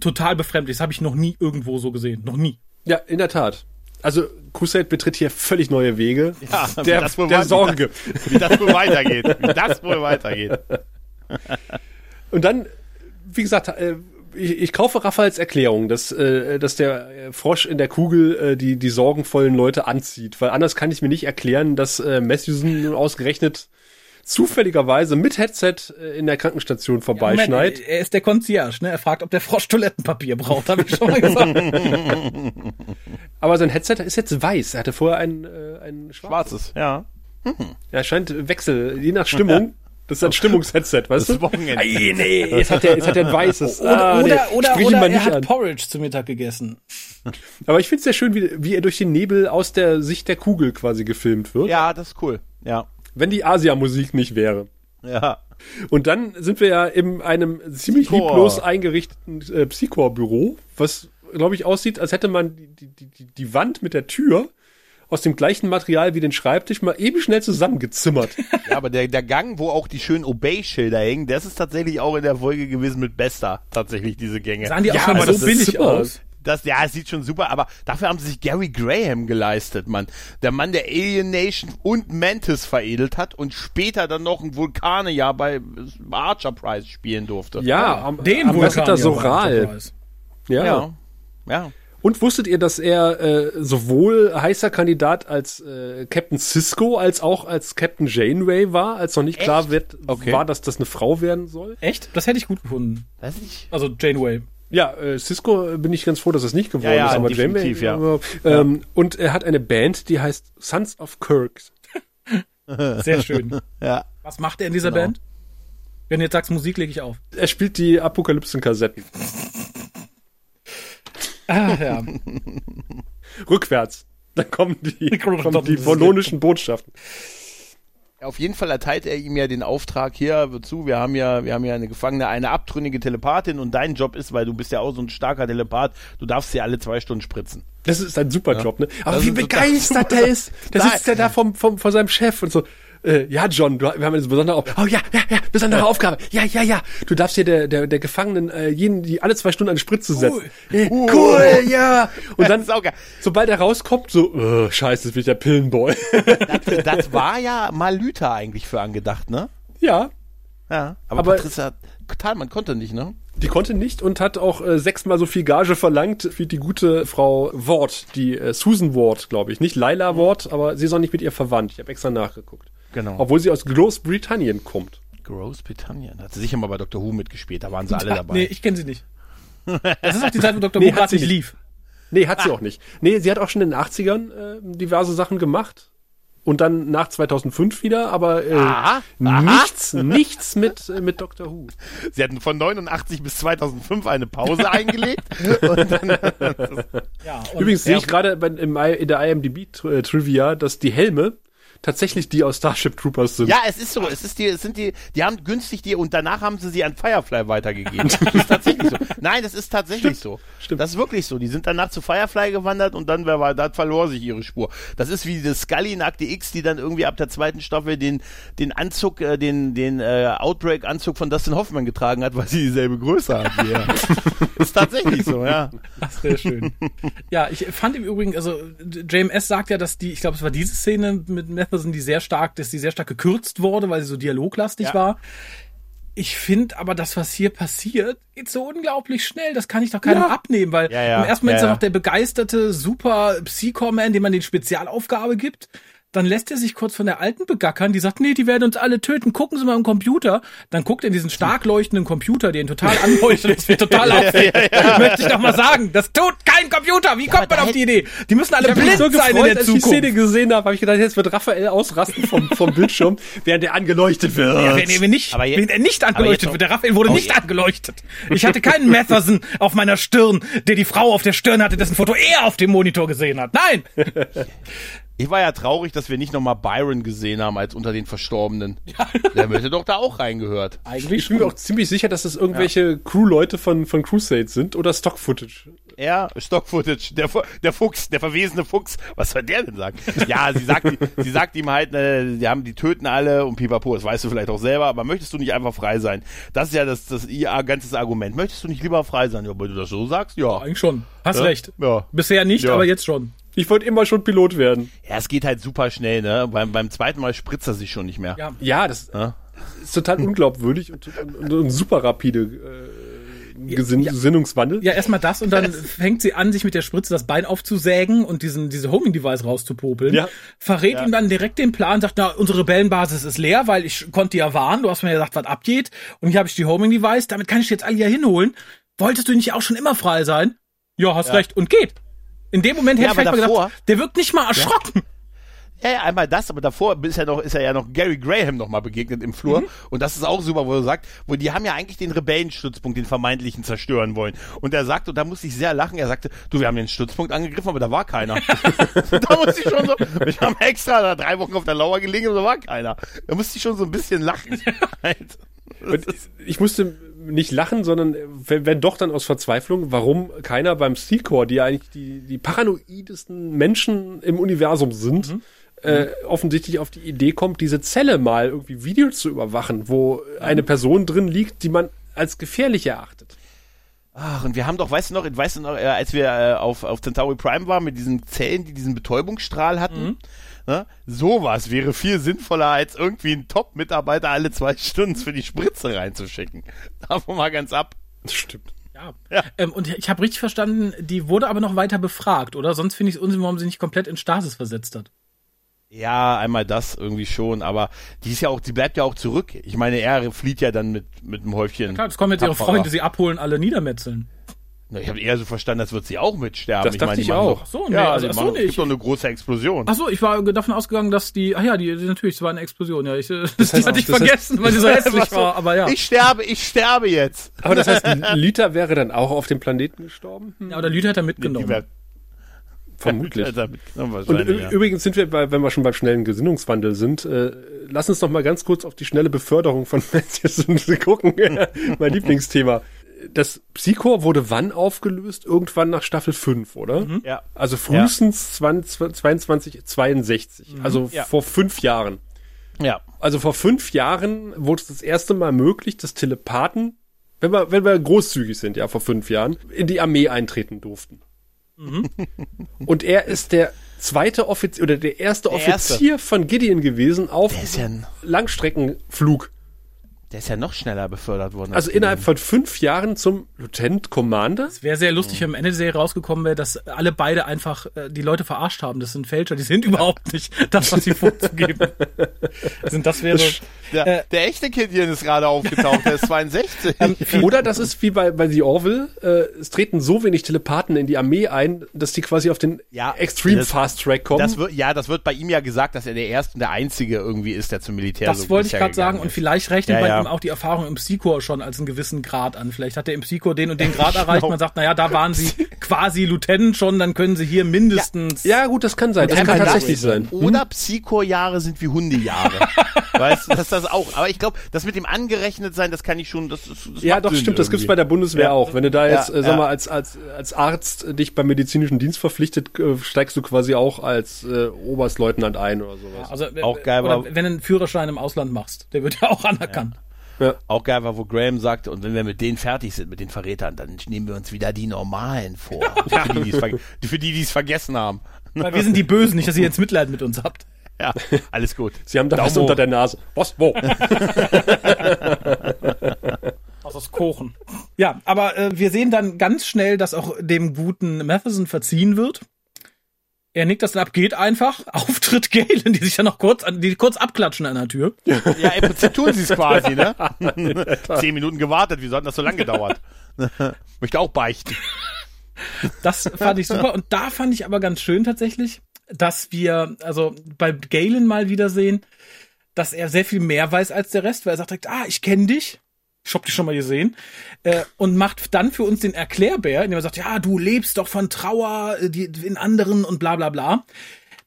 total befremdlich. Das habe ich noch nie irgendwo so gesehen. Noch nie. Ja, in der Tat. Also Crusade betritt hier völlig neue Wege. Ja, wie der, das wohl der weiter- Sorge. Wie das wohl weitergeht. Wie das wohl weitergeht. Und dann, wie gesagt, äh, ich, ich kaufe Raphaels Erklärung, dass, äh, dass der äh, Frosch in der Kugel äh, die, die sorgenvollen Leute anzieht. Weil anders kann ich mir nicht erklären, dass äh, Matthewson nun ausgerechnet zufälligerweise mit Headset äh, in der Krankenstation vorbeischneit. Moment, er ist der Concierge, ne? Er fragt, ob der Frosch Toilettenpapier braucht, habe ich schon mal gesagt. Aber sein Headset ist jetzt weiß. Er hatte vorher ein, äh, ein schwarzes. Schwarzes, ja. Er scheint Wechsel, je nach Stimmung. Das ist ein Stimmungsheadset, weißt Das du? Wochenende. Ei, nee, jetzt hat er, jetzt hat er ein weißes. Oder, Ah, nee, oder, oder, sprich oder er nicht hat an. Porridge zu Mittag gegessen. Aber ich finde es sehr schön, wie, wie er durch den Nebel aus der Sicht der Kugel quasi gefilmt wird. Ja, das ist cool. Ja. Wenn die Asia-Musik nicht wäre. Ja. Und dann sind wir ja in einem ziemlich Psychor. lieblos eingerichteten äh, Psychor-Büro, was, glaube ich, aussieht, als hätte man die, die, die, die Wand mit der Tür aus dem gleichen Material wie den Schreibtisch mal eben schnell zusammengezimmert. Ja, aber der, der Gang, wo auch die schönen Obey-Schilder hängen, das ist tatsächlich auch in der Folge gewesen mit Besta. Tatsächlich diese Gänge. Sahen die auch Ja, schon aber so billig super. aus? Das, ja, es sieht schon super, aber dafür haben sie sich Gary Graham geleistet, Mann. Der Mann, der Alien Nation und Mantis veredelt hat und später dann noch ein Vulkanejahr bei Archer Prize spielen durfte. Ja, am, Den Ambassador Vulkan. Soral. Ja. Ja. Ja. Und wusstet ihr, dass er äh, sowohl heißer Kandidat als äh, Captain Cisco als auch als Captain Janeway war, als noch nicht klar Echt? wird, Okay. war, dass das eine Frau werden soll? Echt? Das hätte ich gut gefunden. Weiß ich. Also Janeway. Ja, äh, Cisco äh, bin ich ganz froh, dass es nicht geworden Ja, ja, ist, aber definitiv, ja. aber, ähm, Und er hat eine Band, die heißt Sons of Kirks. Sehr schön. Ja. Was macht er in dieser Genau. Band? Wenn du jetzt sagst Musik, lege ich auf. Er spielt die Apokalypsen-Kassetten. Ah, ja. Rückwärts. Dann kommen die, kommen die polonischen Botschaften. Auf jeden Fall erteilt er ihm ja den Auftrag hier zu. Wir haben ja, wir haben ja eine Gefangene, eine abtrünnige Telepathin und dein Job ist, weil du bist ja auch so ein starker Telepath, du darfst sie alle zwei Stunden spritzen. Das ist ein super Job, ne? Aber Das wie ist begeistert der ist. Da sitzt er da vom, vom, vor seinem Chef und so. Äh, ja, John, du, wir haben eine besondere Aufgabe. Oh ja, ja, ja, besondere Aufgabe. Ja, ja, ja. Du darfst hier der, der, der Gefangenen äh, jeden, die alle zwei Stunden eine Spritze setzen. Äh, Cool, ja. Und dann, ist auch geil. sobald er rauskommt, so, äh, scheiße, das bin ich der Pillenboy. Das, das war ja mal Lüther eigentlich für angedacht, ne? ja. Ja. Aber, Aber- Patricia Thalmann konnte nicht, ne? Die konnte nicht und hat auch äh, sechsmal so viel Gage verlangt wie die gute Frau Ward, die äh, Susan Ward, glaube ich. Nicht Laila Ward, aber sie ist auch nicht mit ihr verwandt. Ich habe extra nachgeguckt. Genau. Obwohl sie aus Großbritannien kommt. Großbritannien. Hat sie sicher mal bei Dr. Who mitgespielt, da waren sie alle Ah, dabei. Nee, ich kenne sie nicht. Das ist auch die Zeit, wo Dr. Nee, Who hat gerade nicht lief. Nee, hat sie auch nicht. Nee, sie hat auch schon in den 80ern äh, diverse Sachen gemacht. Und dann nach 2005 wieder, aber äh, Aha, aha. nichts, nichts mit, äh, mit Doctor Who. Sie hatten von 89 bis 2005 eine Pause eingelegt. Und dann, Ja, und Übrigens sehe ich gerade in der IMDb-Trivia, dass die Helme tatsächlich die aus Starship Troopers sind. ja, es ist so. Es ist die, es sind die, die haben günstig die und danach haben sie sie an Firefly weitergegeben. Das ist tatsächlich so. Nein, das ist tatsächlich so. Stimmt. Das ist wirklich so. Die sind danach zu Firefly gewandert und dann wer war, da verlor sich ihre Spur. Das ist wie das Scully in Akte X, die dann irgendwie ab der zweiten Staffel den, den Anzug, äh, den, den äh, Outbreak-Anzug von Dustin Hoffman getragen hat, weil sie dieselbe Größe hat er. ist tatsächlich so, ja. Sehr schön. ja, ich fand im Übrigen, also JMS sagt ja, dass die, ich glaube, es war diese Szene mit Matheson, die sehr stark, dass die sehr stark gekürzt wurde, weil sie so dialoglastig Ja. war. Ich finde aber, das, was hier passiert, geht so unglaublich schnell. Das kann ich doch keinem Ja. abnehmen, weil Ja, ja. im ersten Moment ist er ja. noch der begeisterte super Psycho-Man, dem man die Spezialaufgabe gibt. Dann lässt er sich kurz von der Alten begackern, die sagt, nee, die werden uns alle töten, gucken Sie mal im Computer. Dann guckt er in diesen stark leuchtenden Computer, den total anleuchtet, das wird total aussehen. Möchte ich doch mal sagen, das tut kein Computer. Wie kommt man auf die Idee? Die müssen alle blind so sein in gefreut, der als ich die Zukunft. Szene gesehen habe, habe ich gedacht, jetzt wird Raphael ausrasten vom, vom Bildschirm, während er angeleuchtet wird. Ja, wenn, wenn nicht, Aber je- wenn er nicht angeleuchtet jetzt wird, der Raphael wurde Oh, nicht je- angeleuchtet. Ich hatte keinen Matheson auf meiner Stirn, der die Frau auf der Stirn hatte, dessen Foto er auf dem Monitor gesehen hat. Nein! Ich war ja traurig, dass wir nicht nochmal Byron gesehen haben als unter den Verstorbenen. Der hätte doch da auch reingehört. Eigentlich Ich bin mir auch ziemlich sicher, dass das irgendwelche Crew-Leute von, von Crusade sind oder Stock-Footage. Ja, Stock-Footage, der, der Fuchs, der verwesene Fuchs. Was soll der denn sagen? Ja, sie sagt, sie sagt ihm halt, äh, die haben, die töten alle und pipapo, das weißt du vielleicht auch selber, aber möchtest du nicht einfach frei sein? Das ist ja das, das ihr ganzes Argument. Möchtest du nicht lieber frei sein? Ja, wenn du das so sagst, ja. Eigentlich schon. Hast Ja? recht. Ja. Bisher nicht, Ja. aber jetzt schon. Ich wollte immer schon Pilot werden. Ja, es geht halt super schnell, ne? Beim, beim zweiten Mal spritzt er sich schon nicht mehr. Ja. Ja, das Ja. ist total unglaubwürdig und, und, und super rapide äh, Gesinn Gesinnungswandel. Ja, erstmal das und dann fängt sie an, sich mit der Spritze das Bein aufzusägen und diesen, diese Homing-Device rauszupopeln. Ja. Verrät ihm dann direkt den Plan, sagt, na, unsere Rebellenbasis ist leer, weil ich konnte ja warnen, du hast mir ja gesagt, was abgeht. Und hier habe ich die Homing-Device, damit kann ich jetzt alle hier hinholen. Wolltest du nicht auch schon immer frei sein? Ja, hast recht. Und geht. In dem Moment hätte Ja, ich vielleicht aber mal davor- gedacht, der wirkt nicht mal erschrocken. Ja, ja, einmal das, aber davor ist er noch, ist er ja noch Gary Graham noch mal begegnet im Flur. Und das ist auch super, wo er sagt, wo die haben ja eigentlich den Rebellenstützpunkt, den vermeintlichen zerstören wollen. Und er sagt, und da musste ich sehr lachen, er sagte, du, wir haben den Stützpunkt angegriffen, aber da war keiner. da musste ich schon so, wir haben extra da drei Wochen auf der Lauer gelegen, aber da war keiner. Da musste ich schon so ein bisschen lachen. Halt. Und ich musste nicht lachen, sondern wenn, wenn doch dann aus Verzweiflung, warum keiner beim Seacor, die ja eigentlich die, die paranoidesten Menschen im Universum sind, äh, offensichtlich auf die Idee kommt, diese Zelle mal irgendwie Video zu überwachen, wo eine Person drin liegt, die man als gefährlich erachtet. Ach, und wir haben doch, weißt du noch, weißt du noch, äh, als wir äh, auf, auf Centauri Prime waren mit diesen Zellen, die diesen Betäubungsstrahl hatten, ne? sowas wäre viel sinnvoller, als irgendwie einen Top-Mitarbeiter alle zwei Stunden für die Spritze reinzuschicken. Davon mal ganz ab. Das stimmt. Ja. Ja. Ähm, und ich habe richtig verstanden, die wurde aber noch weiter befragt, oder? Sonst finde ich es unsinn, warum sie nicht komplett in Stasis versetzt hat. Ja, einmal das irgendwie schon, aber die ist ja auch, die bleibt ja auch zurück. Ich meine, er flieht ja dann mit, mit einem Häufchen. Klar, jetzt kommen jetzt ihre. Freunde, sie abholen, alle niedermetzeln. Na, Ich habe eher so verstanden, als wird sie auch mitsterben. Das dachte meine, die ich auch. Doch, So, nee, ja, also, die ach so, machen, nee, es gibt ich- doch eine große Explosion. Ach so, ich war davon ausgegangen, dass die, ach ja, die, die natürlich, es war eine Explosion, ja, ich, das, heißt- hatte ich das heißt- vergessen, weil sie so hässlich war, aber ja. Ich sterbe, ich sterbe jetzt. Aber das heißt, Lita wäre dann auch auf dem Planeten gestorben? ja, oder Lüder hat er Die mitgenommen. wär- Vermutlich. Und übrigens sind wir, bei, wenn wir schon beim schnellen Gesinnungswandel sind, äh, lass uns noch mal ganz kurz auf die schnelle Beförderung von Matthews gucken. mein Lieblingsthema. Das Psychor wurde wann aufgelöst? Irgendwann nach Staffel 5, oder? Ja. Also frühestens 20, 22, 62. Also Ja. vor fünf Jahren. ja. Also vor fünf Jahren wurde es das erste Mal möglich, dass Telepathen, wenn wir, wenn wir großzügig sind, ja, vor fünf Jahren, in die Armee eintreten durften. Und er ist der zweite Offizier oder der erste Der Offizier von Gideon gewesen auf ja Langstreckenflug. Der ist ja noch schneller befördert worden. Also als innerhalb von fünf Jahren zum Lieutenant Commander. Wäre sehr lustig, wenn am Ende der Serie rausgekommen wäre, dass alle beide einfach äh, die Leute verarscht haben. Das sind Fälscher, die sind überhaupt nicht das, was sie vorzugeben sind. Das wäre der, äh, der echte Gideon ist gerade aufgetaucht, der ist 62. Oder das ist wie bei, bei The Orville, äh, es treten so wenig Telepathen in die Armee ein, dass die quasi auf den Ja, Extreme das- Fast Track kommen. das wird, ja, das wird bei ihm ja gesagt, dass er der Erste und der Einzige irgendwie ist, der zum Militär Das so wollte ich gerade sagen gegangen und ist. vielleicht rechnet Ja, man ja. auch die Erfahrung im Psychor schon als einen gewissen Grad an. Vielleicht hat er im Psychor den und den Grad erreicht. Genau. Man sagt, naja, da waren sie quasi Lieutenant schon, dann können sie hier mindestens. ja, gut, das kann sein. Das kann tatsächlich sein. Oder Psycho-Jahre sind wie Hundejahre. weißt du, das ist das auch. Aber ich glaube, das mit dem angerechnet sein, das kann ich schon, das, das das Ja, doch, Sinn stimmt. Das gibt's irgendwie. bei der Bundeswehr Ja. auch. Wenn du da jetzt, Ja, äh, sag ja. mal, als, als, als Arzt dich beim medizinischen Dienst verpflichtet, äh, steigst du quasi auch als äh, Oberstleutnant ein oder sowas. Also, äh, Auch geil, oder aber- wenn du einen Führerschein im Ausland machst, der wird ja auch anerkannt. Auch geil war, wo Graham sagte, und wenn wir mit denen fertig sind, mit den Verrätern, dann nehmen wir uns wieder die Normalen vor. Für die, die es ver- für die, die es vergessen haben. Weil wir sind die Bösen, nicht, dass ihr jetzt Mitleid mit uns habt. Ja, alles gut. Sie haben da was unter der Nase. Was? Wo? Aus das Kochen. Ja, aber äh, wir sehen dann ganz schnell, dass auch dem guten Matheson verziehen wird. Er nickt das dann ab, geht einfach. Auftritt Galen, die sich dann noch kurz, an, die kurz abklatschen an der Tür. Ja, im Prinzip tun sie es quasi, ne? Zehn Minuten gewartet, wie soll denn das so lange gedauert? Möchte auch beichten. Das fand ich super. Und da fand ich aber ganz schön tatsächlich, dass wir, also bei Galen mal wieder sehen, dass er sehr viel mehr weiß als der Rest, weil er sagt direkt, ah, ich kenne dich. Ich hab dich schon mal gesehen. Äh, und macht dann für uns den Erklärbär, indem er sagt, ja, du lebst doch von Trauer äh, die, in anderen und bla bla bla.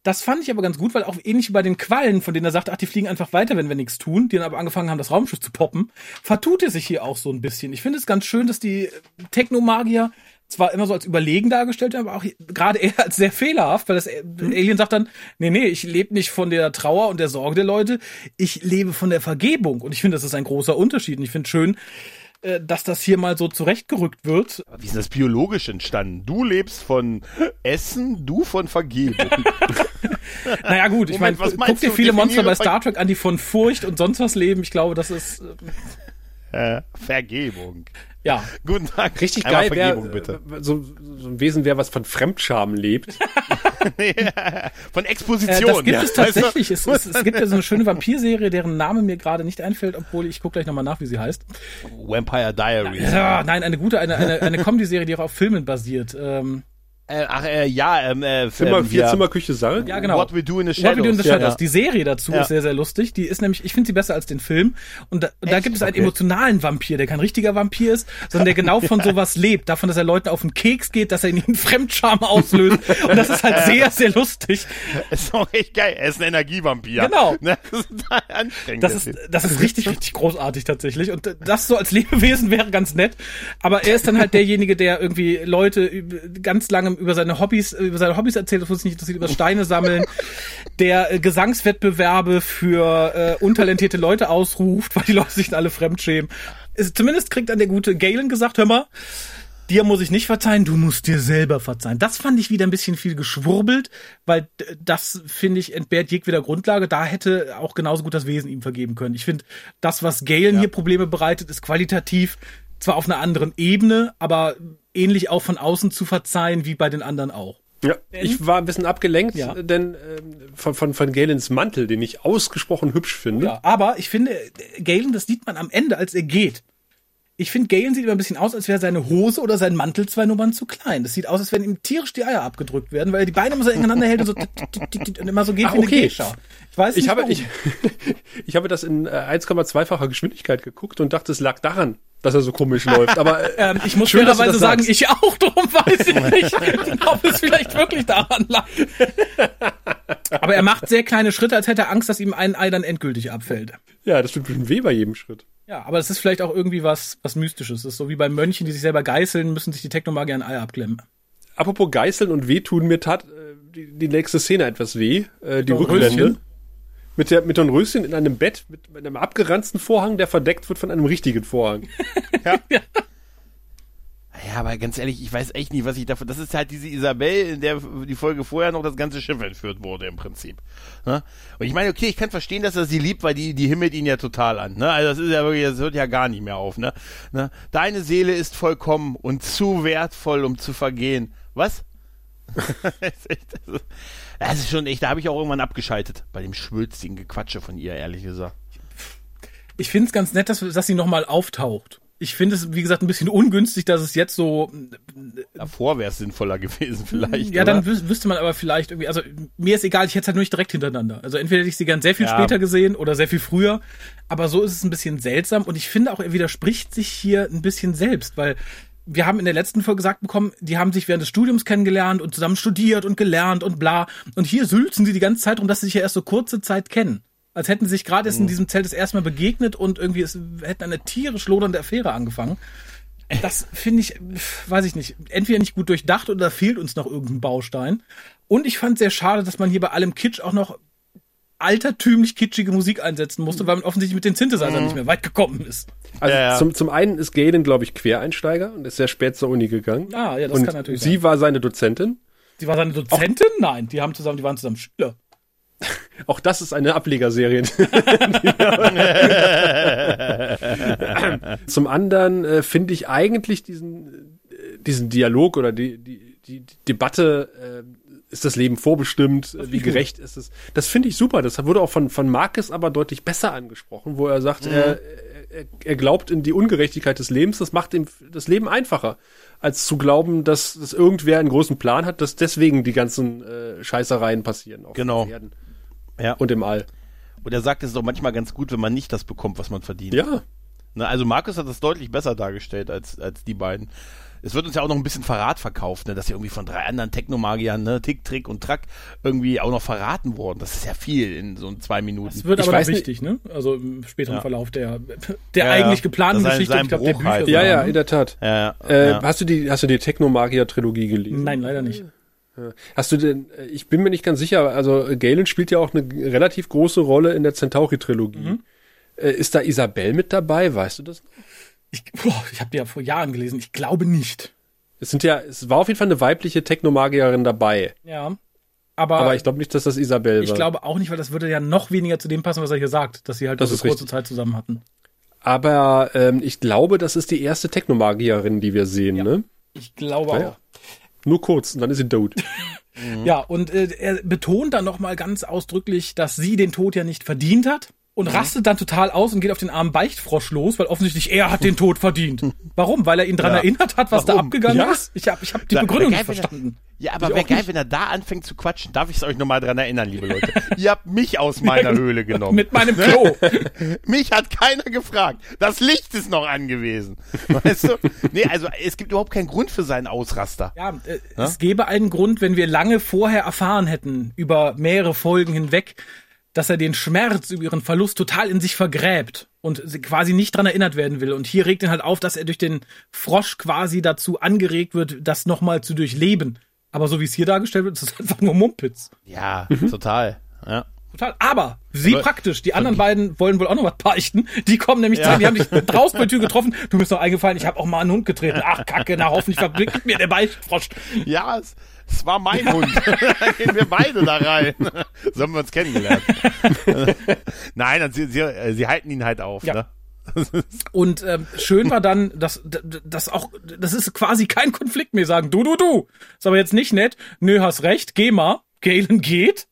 Das fand ich aber ganz gut, weil auch ähnlich wie bei den Quallen, von denen er sagt, ach, die fliegen einfach weiter, wenn wir nichts tun, die dann aber angefangen haben, das Raumschiff zu poppen, vertut er sich hier auch so ein bisschen. Ich finde es ganz schön, dass die Technomagier zwar immer so als überlegen dargestellt aber auch gerade er als sehr fehlerhaft, weil das Alien sagt dann, nee, nee, ich lebe nicht von der Trauer und der Sorge der Leute, ich lebe von der Vergebung. Und ich finde, das ist ein großer Unterschied. Und ich finde schön, äh, dass das hier mal so zurechtgerückt wird. Wie ist das biologisch entstanden? Du lebst von Essen, du von Vergebung. Naja gut, ich meine, guck dir viele Monster bei Star Trek an, die von Furcht und sonst was leben. Ich glaube, das ist, äh, äh, Vergebung. ja. Guten Tag. Richtig Einmal geil Vergebung, bitte. äh, so, so ein Wesen wäre, was von Fremdscham lebt. Von Äh, Exposition. das gibt ja. es tatsächlich. Es, es, es gibt ja so eine schöne Vampirserie, deren Name mir gerade nicht einfällt, obwohl ich gucke gleich nochmal nach, wie sie heißt. Vampire Diaries. Ja, nein, eine gute, eine, eine, eine Comedy-Serie, die auch auf Filmen basiert. Ähm, Äh, ach, äh, ja, ähm, äh, Zimmer, ähm, vier ja. Zimmer, Küche, Saal. ja, genau. What We Do in the What Shadows. We Do in the Ja, Shadows. ja. Die Serie dazu Ja. ist sehr, sehr lustig. Die ist nämlich, ich finde sie besser als den Film. Und da, und da gibt es einen Okay. emotionalen Vampir, der kein richtiger Vampir ist, sondern der genau von sowas lebt. Davon, dass er Leuten auf den Keks geht, dass er in ihnen Fremdscham auslöst. Und das ist halt sehr, sehr lustig. Ist auch echt geil. Er ist ein Energievampir. Genau. Ne? Das ist total anstrengend. Das ist, das ist richtig, richtig großartig tatsächlich. Und das so als Lebewesen wäre ganz nett. Aber er ist dann halt derjenige, der irgendwie Leute ganz lange über seine Hobbys, über seine Hobbys erzählt, das uns nicht interessiert, über Steine sammeln, der äh, Gesangswettbewerbe für äh, untalentierte Leute ausruft, weil die Leute sich alle fremd schämen. Es, zumindest kriegt dann der gute Galen gesagt, hör mal, dir muss ich nicht verzeihen, du musst dir selber verzeihen. Das fand ich wieder ein bisschen viel geschwurbelt, weil das, finde ich, entbehrt jegweder Grundlage. Da hätte auch genauso gut das Wesen ihm vergeben können. Ich finde, das, was Galen hier Probleme bereitet, ist qualitativ zwar auf einer anderen Ebene, aber ähnlich auch von außen zu verzeihen, wie bei den anderen auch. Ja, ich war ein bisschen abgelenkt, Ja. äh, denn ähm, von, von, von Galens Mantel, den ich ausgesprochen hübsch finde. Ja, aber ich finde, Galen, das sieht man am Ende, als er geht. Ich finde, Galen sieht immer ein bisschen aus, als wäre seine Hose oder sein Mantel zwei Nummern zu klein. Das sieht aus, als wenn ihm tierisch die Eier abgedrückt werden, weil er die Beine immer so ineinander hält und so und immer so geht Ach, wie eine okay. Geisha. Ich weiß nicht, Ich habe, warum. ich, ich habe das in äh, 1,2-facher Geschwindigkeit geguckt und dachte, es lag daran, dass er so komisch läuft. Aber äh, ähm, ich muss schön, fairerweise das sagen, sagst. ich auch, darum weiß ich nicht, ob es vielleicht wirklich daran lag. Aber er macht sehr kleine Schritte, als hätte er Angst, dass ihm ein Ei dann endgültig abfällt. ja, das tut bestimmt weh bei jedem Schritt. Ja, aber es ist vielleicht auch irgendwie was, was Mystisches. Das ist so wie bei Mönchen, die sich selber geißeln, müssen sich die Technomagier ein Ei abklemmen. Apropos Geißeln und Wehtun, mir tat äh, die, die nächste Szene etwas weh. Äh, die? Rückblende. Mit, der, mit Dornröschen in einem Bett mit, mit einem abgeranzten Vorhang, der verdeckt wird von einem richtigen Vorhang. Ja, aber ganz ehrlich, ich weiß echt nicht, was ich davon. Das ist halt diese Isabel, in der die Folge vorher noch das ganze Schiff entführt wurde im Prinzip. Ne? Und ich meine, okay, ich kann verstehen, dass er sie liebt, weil die, die himmelt ihn ja total an. Ne? Also das ist ja wirklich, das hört ja gar nicht mehr auf. Ne? Ne? Deine Seele ist vollkommen und zu wertvoll, um zu vergehen. Was? das, ist echt, das ist- das ist schon echt, da habe ich auch irgendwann abgeschaltet bei dem schwülstigen Gequatsche von ihr, ehrlich gesagt. Ich finde es ganz nett, dass, dass sie nochmal auftaucht. Ich finde es, wie gesagt, ein bisschen ungünstig, dass es jetzt so. Davor wäre es sinnvoller gewesen vielleicht. Ja, oder? dann wüs wüsste man aber vielleicht irgendwie. Also mir ist egal, ich hätte es halt nur nicht direkt hintereinander. Also entweder hätte ich sie gern sehr viel Ja. später gesehen oder sehr viel früher. Aber so ist es ein bisschen seltsam und ich finde auch, er widerspricht sich hier ein bisschen selbst, weil wir haben in der letzten Folge gesagt bekommen, die haben sich während des Studiums kennengelernt und zusammen studiert und gelernt und bla. Und hier sülzen sie die ganze Zeit rum, dass sie sich ja erst so kurze Zeit kennen. Als hätten sie sich gerade erst in diesem Zelt das erste Mal begegnet und irgendwie es, hätten eine tierisch lodernde Affäre angefangen. Das finde ich, weiß ich nicht, entweder nicht gut durchdacht oder fehlt uns noch irgendein Baustein. Und ich fand sehr schade, dass man hier bei allem Kitsch auch noch altertümlich kitschige Musik einsetzen musste, weil man offensichtlich mit den Synthesizern nicht mehr weit gekommen ist. Also Ja, ja. Zum, zum einen ist Galen, glaube ich, Quereinsteiger und ist sehr spät zur Uni gegangen. Ah, ja, das und kann natürlich sie sein. war seine Dozentin. Sie war seine Dozentin? Nein, die haben zusammen, die waren zusammen Schüler. Auch das ist eine Ablegerserie. Zum anderen äh, finde ich eigentlich diesen, äh, diesen Dialog oder die, die, die, die Debatte, äh, ist das Leben vorbestimmt, wie gerecht ist es? Das finde ich super. Das wurde auch von, von Marcus aber deutlich besser angesprochen, wo er sagt, er, er, er glaubt in die Ungerechtigkeit des Lebens. Das macht ihm das Leben einfacher, als zu glauben, dass, dass irgendwer einen großen Plan hat, dass deswegen die ganzen äh, Scheißereien passieren. Auf Genau. Erden Ja. und im All. Und er sagt, es ist doch manchmal ganz gut, wenn man nicht das bekommt, was man verdient. Ja, Ne, also Markus hat das deutlich besser dargestellt als, als die beiden. Es wird uns ja auch noch ein bisschen Verrat verkauft, ne, dass ja irgendwie von drei anderen Technomagiern, ne, Tick, Trick und Track, irgendwie auch noch verraten worden. Das ist ja viel in so zwei Minuten. Das wird Ich aber weiß wichtig, ne? Also im späteren Ja. Verlauf der, der Ja, eigentlich geplanten Sein- Geschichte, sein ich glaube, der Bücher. halt. ja, ja, ne? in der Tat. ja, Äh, ja. Hast du die, hast du die Technomagier-Trilogie gelesen? Nein, leider nicht. Hast du denn, ich bin mir nicht ganz sicher, also Galen spielt ja auch eine relativ große Rolle in der Centauri-Trilogie. Mhm. Äh, Ist da Isabel mit dabei? Weißt du das? noch? Ich, boah, ich habe die ja vor Jahren gelesen. Ich glaube nicht. Es sind ja, es war auf jeden Fall eine weibliche Technomagierin dabei. Ja. Aber, Aber ich glaube nicht, dass das Isabel ich war. glaube auch nicht, weil das würde ja noch weniger zu dem passen, was er hier sagt, dass sie halt Das so kurze richtig. Zeit zusammen hatten. Aber ähm, ich glaube, das ist die erste Technomagierin, die wir sehen, Ja. ne? Ich glaube Ah, auch. Nur kurz und dann ist sie tot. Ja, und äh, er betont dann nochmal ganz ausdrücklich, dass sie den Tod ja nicht verdient hat und rastet dann total aus und geht auf den armen Beichtfrosch los, weil offensichtlich er hat den Tod verdient. Warum? Weil er ihn dran Ja. erinnert hat, was da Warum? abgegangen Ja. ist? Ich habe ich hab die Da- Begründung nicht er- verstanden. Ja, aber wäre geil, nicht. wenn er da anfängt zu quatschen. Darf ich es euch nochmal dran erinnern, liebe Leute? Ihr habt mich aus meiner Höhle genommen. Mit meinem Klo. Mich hat keiner gefragt. Das Licht ist noch angewiesen. Weißt du? Nee, also es gibt überhaupt keinen Grund für seinen Ausraster. Ja, äh, es gäbe einen Grund, wenn wir lange vorher erfahren hätten, über mehrere Folgen hinweg, dass er den Schmerz über ihren Verlust total in sich vergräbt und sie quasi nicht dran erinnert werden will. Und hier regt ihn halt auf, dass er durch den Frosch quasi dazu angeregt wird, das nochmal zu durchleben. Aber so wie es hier dargestellt wird, ist es einfach nur Mumpitz. Ja, total. Ja. Total. Aber wie Aber- praktisch. Die anderen beiden wollen wohl auch noch was beichten. Die kommen nämlich Ja. zu, die haben dich draußen bei der Tür getroffen. Du bist noch eingefallen, ich habe auch mal einen Hund getreten. Ach, Kacke, na hoffentlich verwickelt mir der Beichtfrosch. Ja, es, es war mein Hund. Gehen wir beide da rein. So haben wir uns kennengelernt. Nein, sie, sie, äh, sie halten ihn halt auf. Ja. Ne? Und ähm, schön war dann, dass das auch, das ist quasi kein Konflikt mehr sagen, du, du, du. Ist aber jetzt nicht nett. Nö, hast recht, geh mal. Galen geht.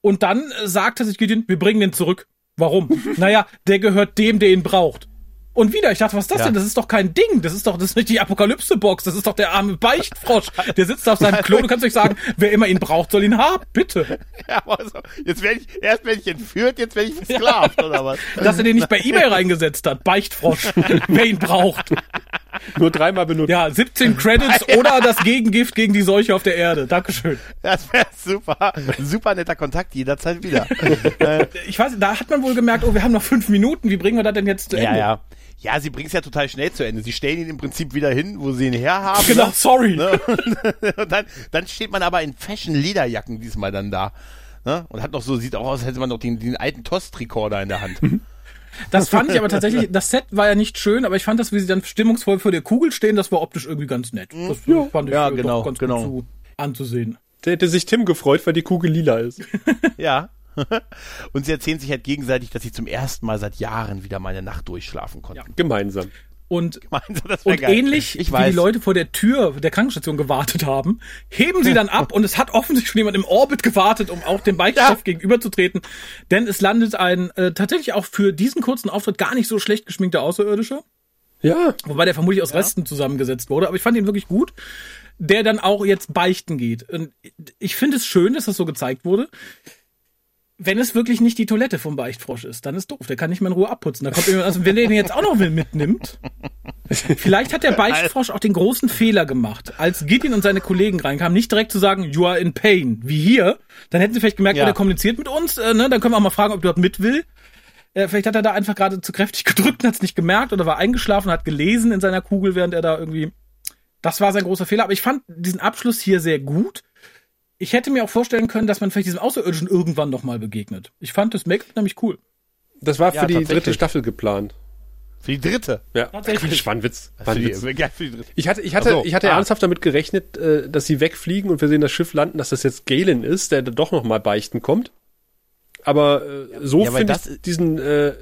Und dann äh, sagt er sich Gideon, wir bringen den zurück. Warum? naja, der gehört dem, der ihn braucht. Und wieder, ich dachte, was ist das Ja. denn? Das ist doch kein Ding. Das ist doch, das ist nicht die Apokalypse-Box. Das ist doch der arme Beichtfrosch. Der sitzt auf seinem Klo. Du kannst nicht sagen, wer immer ihn braucht, soll ihn haben. Bitte. Ja, aber so, jetzt werde ich, erst werde ich entführt, jetzt werde ich versklavt, oder was? Dass er den nicht bei Ebay reingesetzt hat. Beichtfrosch. wer ihn braucht. Nur dreimal benutzt. Ja, 17 Credits oder das Gegengift gegen die Seuche auf der Erde. Dankeschön. Das wäre super. Super netter Kontakt jederzeit wieder. Ich weiß, da hat man wohl gemerkt, oh, wir haben noch fünf Minuten. Wie bringen wir das denn jetzt zu Ende? Ja, ja. Ja, sie bringen es ja total schnell zu Ende. Sie stellen ihn im Prinzip wieder hin, wo sie ihn herhaben. Genau, ne? sorry. Ne? Und dann, dann steht man aber in Fashion-Lederjacken diesmal dann da. Ne? Und hat noch so, sieht auch aus, als hätte man noch den, den alten Tost-Rekorder in der Hand. Das fand ich aber tatsächlich, das Set war ja nicht schön, aber ich fand das, wie sie dann stimmungsvoll vor der Kugel stehen, das war optisch irgendwie ganz nett. Das fand ich Ja, äh, doch genau, ganz genau. gut zu, anzusehen. Der hätte sich Tim gefreut, weil die Kugel lila ist. ja. Und sie erzählen sich halt gegenseitig, dass sie zum ersten Mal seit Jahren wieder mal eine Nacht durchschlafen konnten. Gemeinsam. Und wär Und geil? ähnlich ich wie weiß. die Leute vor der Tür der Krankenstation gewartet haben, heben sie dann ab und es hat offensichtlich schon jemand im Orbit gewartet, um auch dem Beichtstoff Ja. gegenüberzutreten. Denn es landet ein äh, tatsächlich auch für diesen kurzen Auftritt gar nicht so schlecht geschminkter Außerirdischer. Ja, Wobei der vermutlich aus Resten zusammengesetzt wurde, aber ich fand ihn wirklich gut. Der dann auch jetzt beichten geht. Und ich finde es schön, dass das so gezeigt wurde. Wenn es wirklich nicht die Toilette vom Beichtfrosch ist, dann ist doof. Der kann nicht mehr in Ruhe abputzen. Da kommt jemand, also wenn der den jetzt auch noch mitnimmt. Vielleicht hat der Beichtfrosch auch den großen Fehler gemacht, als Gideon und seine Kollegen reinkamen, nicht direkt zu sagen, you are in pain, wie hier. Dann hätten sie vielleicht gemerkt, Ja. oh, der kommuniziert mit uns, äh, ne? dann können wir auch mal fragen, ob der dort mit will. Äh, vielleicht hat er da einfach gerade zu kräftig gedrückt und hat es nicht gemerkt oder war eingeschlafen und hat gelesen in seiner Kugel, während er da irgendwie. Das war sein großer Fehler. Aber ich fand diesen Abschluss hier sehr gut. Ich hätte mir auch vorstellen können, dass man vielleicht diesem Außerirdischen irgendwann noch mal begegnet. Ich fand das Make-up nämlich cool. das war für Ja, die dritte Staffel geplant. Für die dritte. Ja, Tatsächlich. Quatsch, war ein Witz. War Für ein die, Witz. ja, für die dritte. Ich hatte, ich hatte, so, ich hatte ah. ernsthaft damit gerechnet, äh, dass sie wegfliegen und wir sehen das Schiff landen, dass das jetzt Galen ist, der doch noch mal beichten kommt. Aber äh, so Ja, finde ich diesen äh,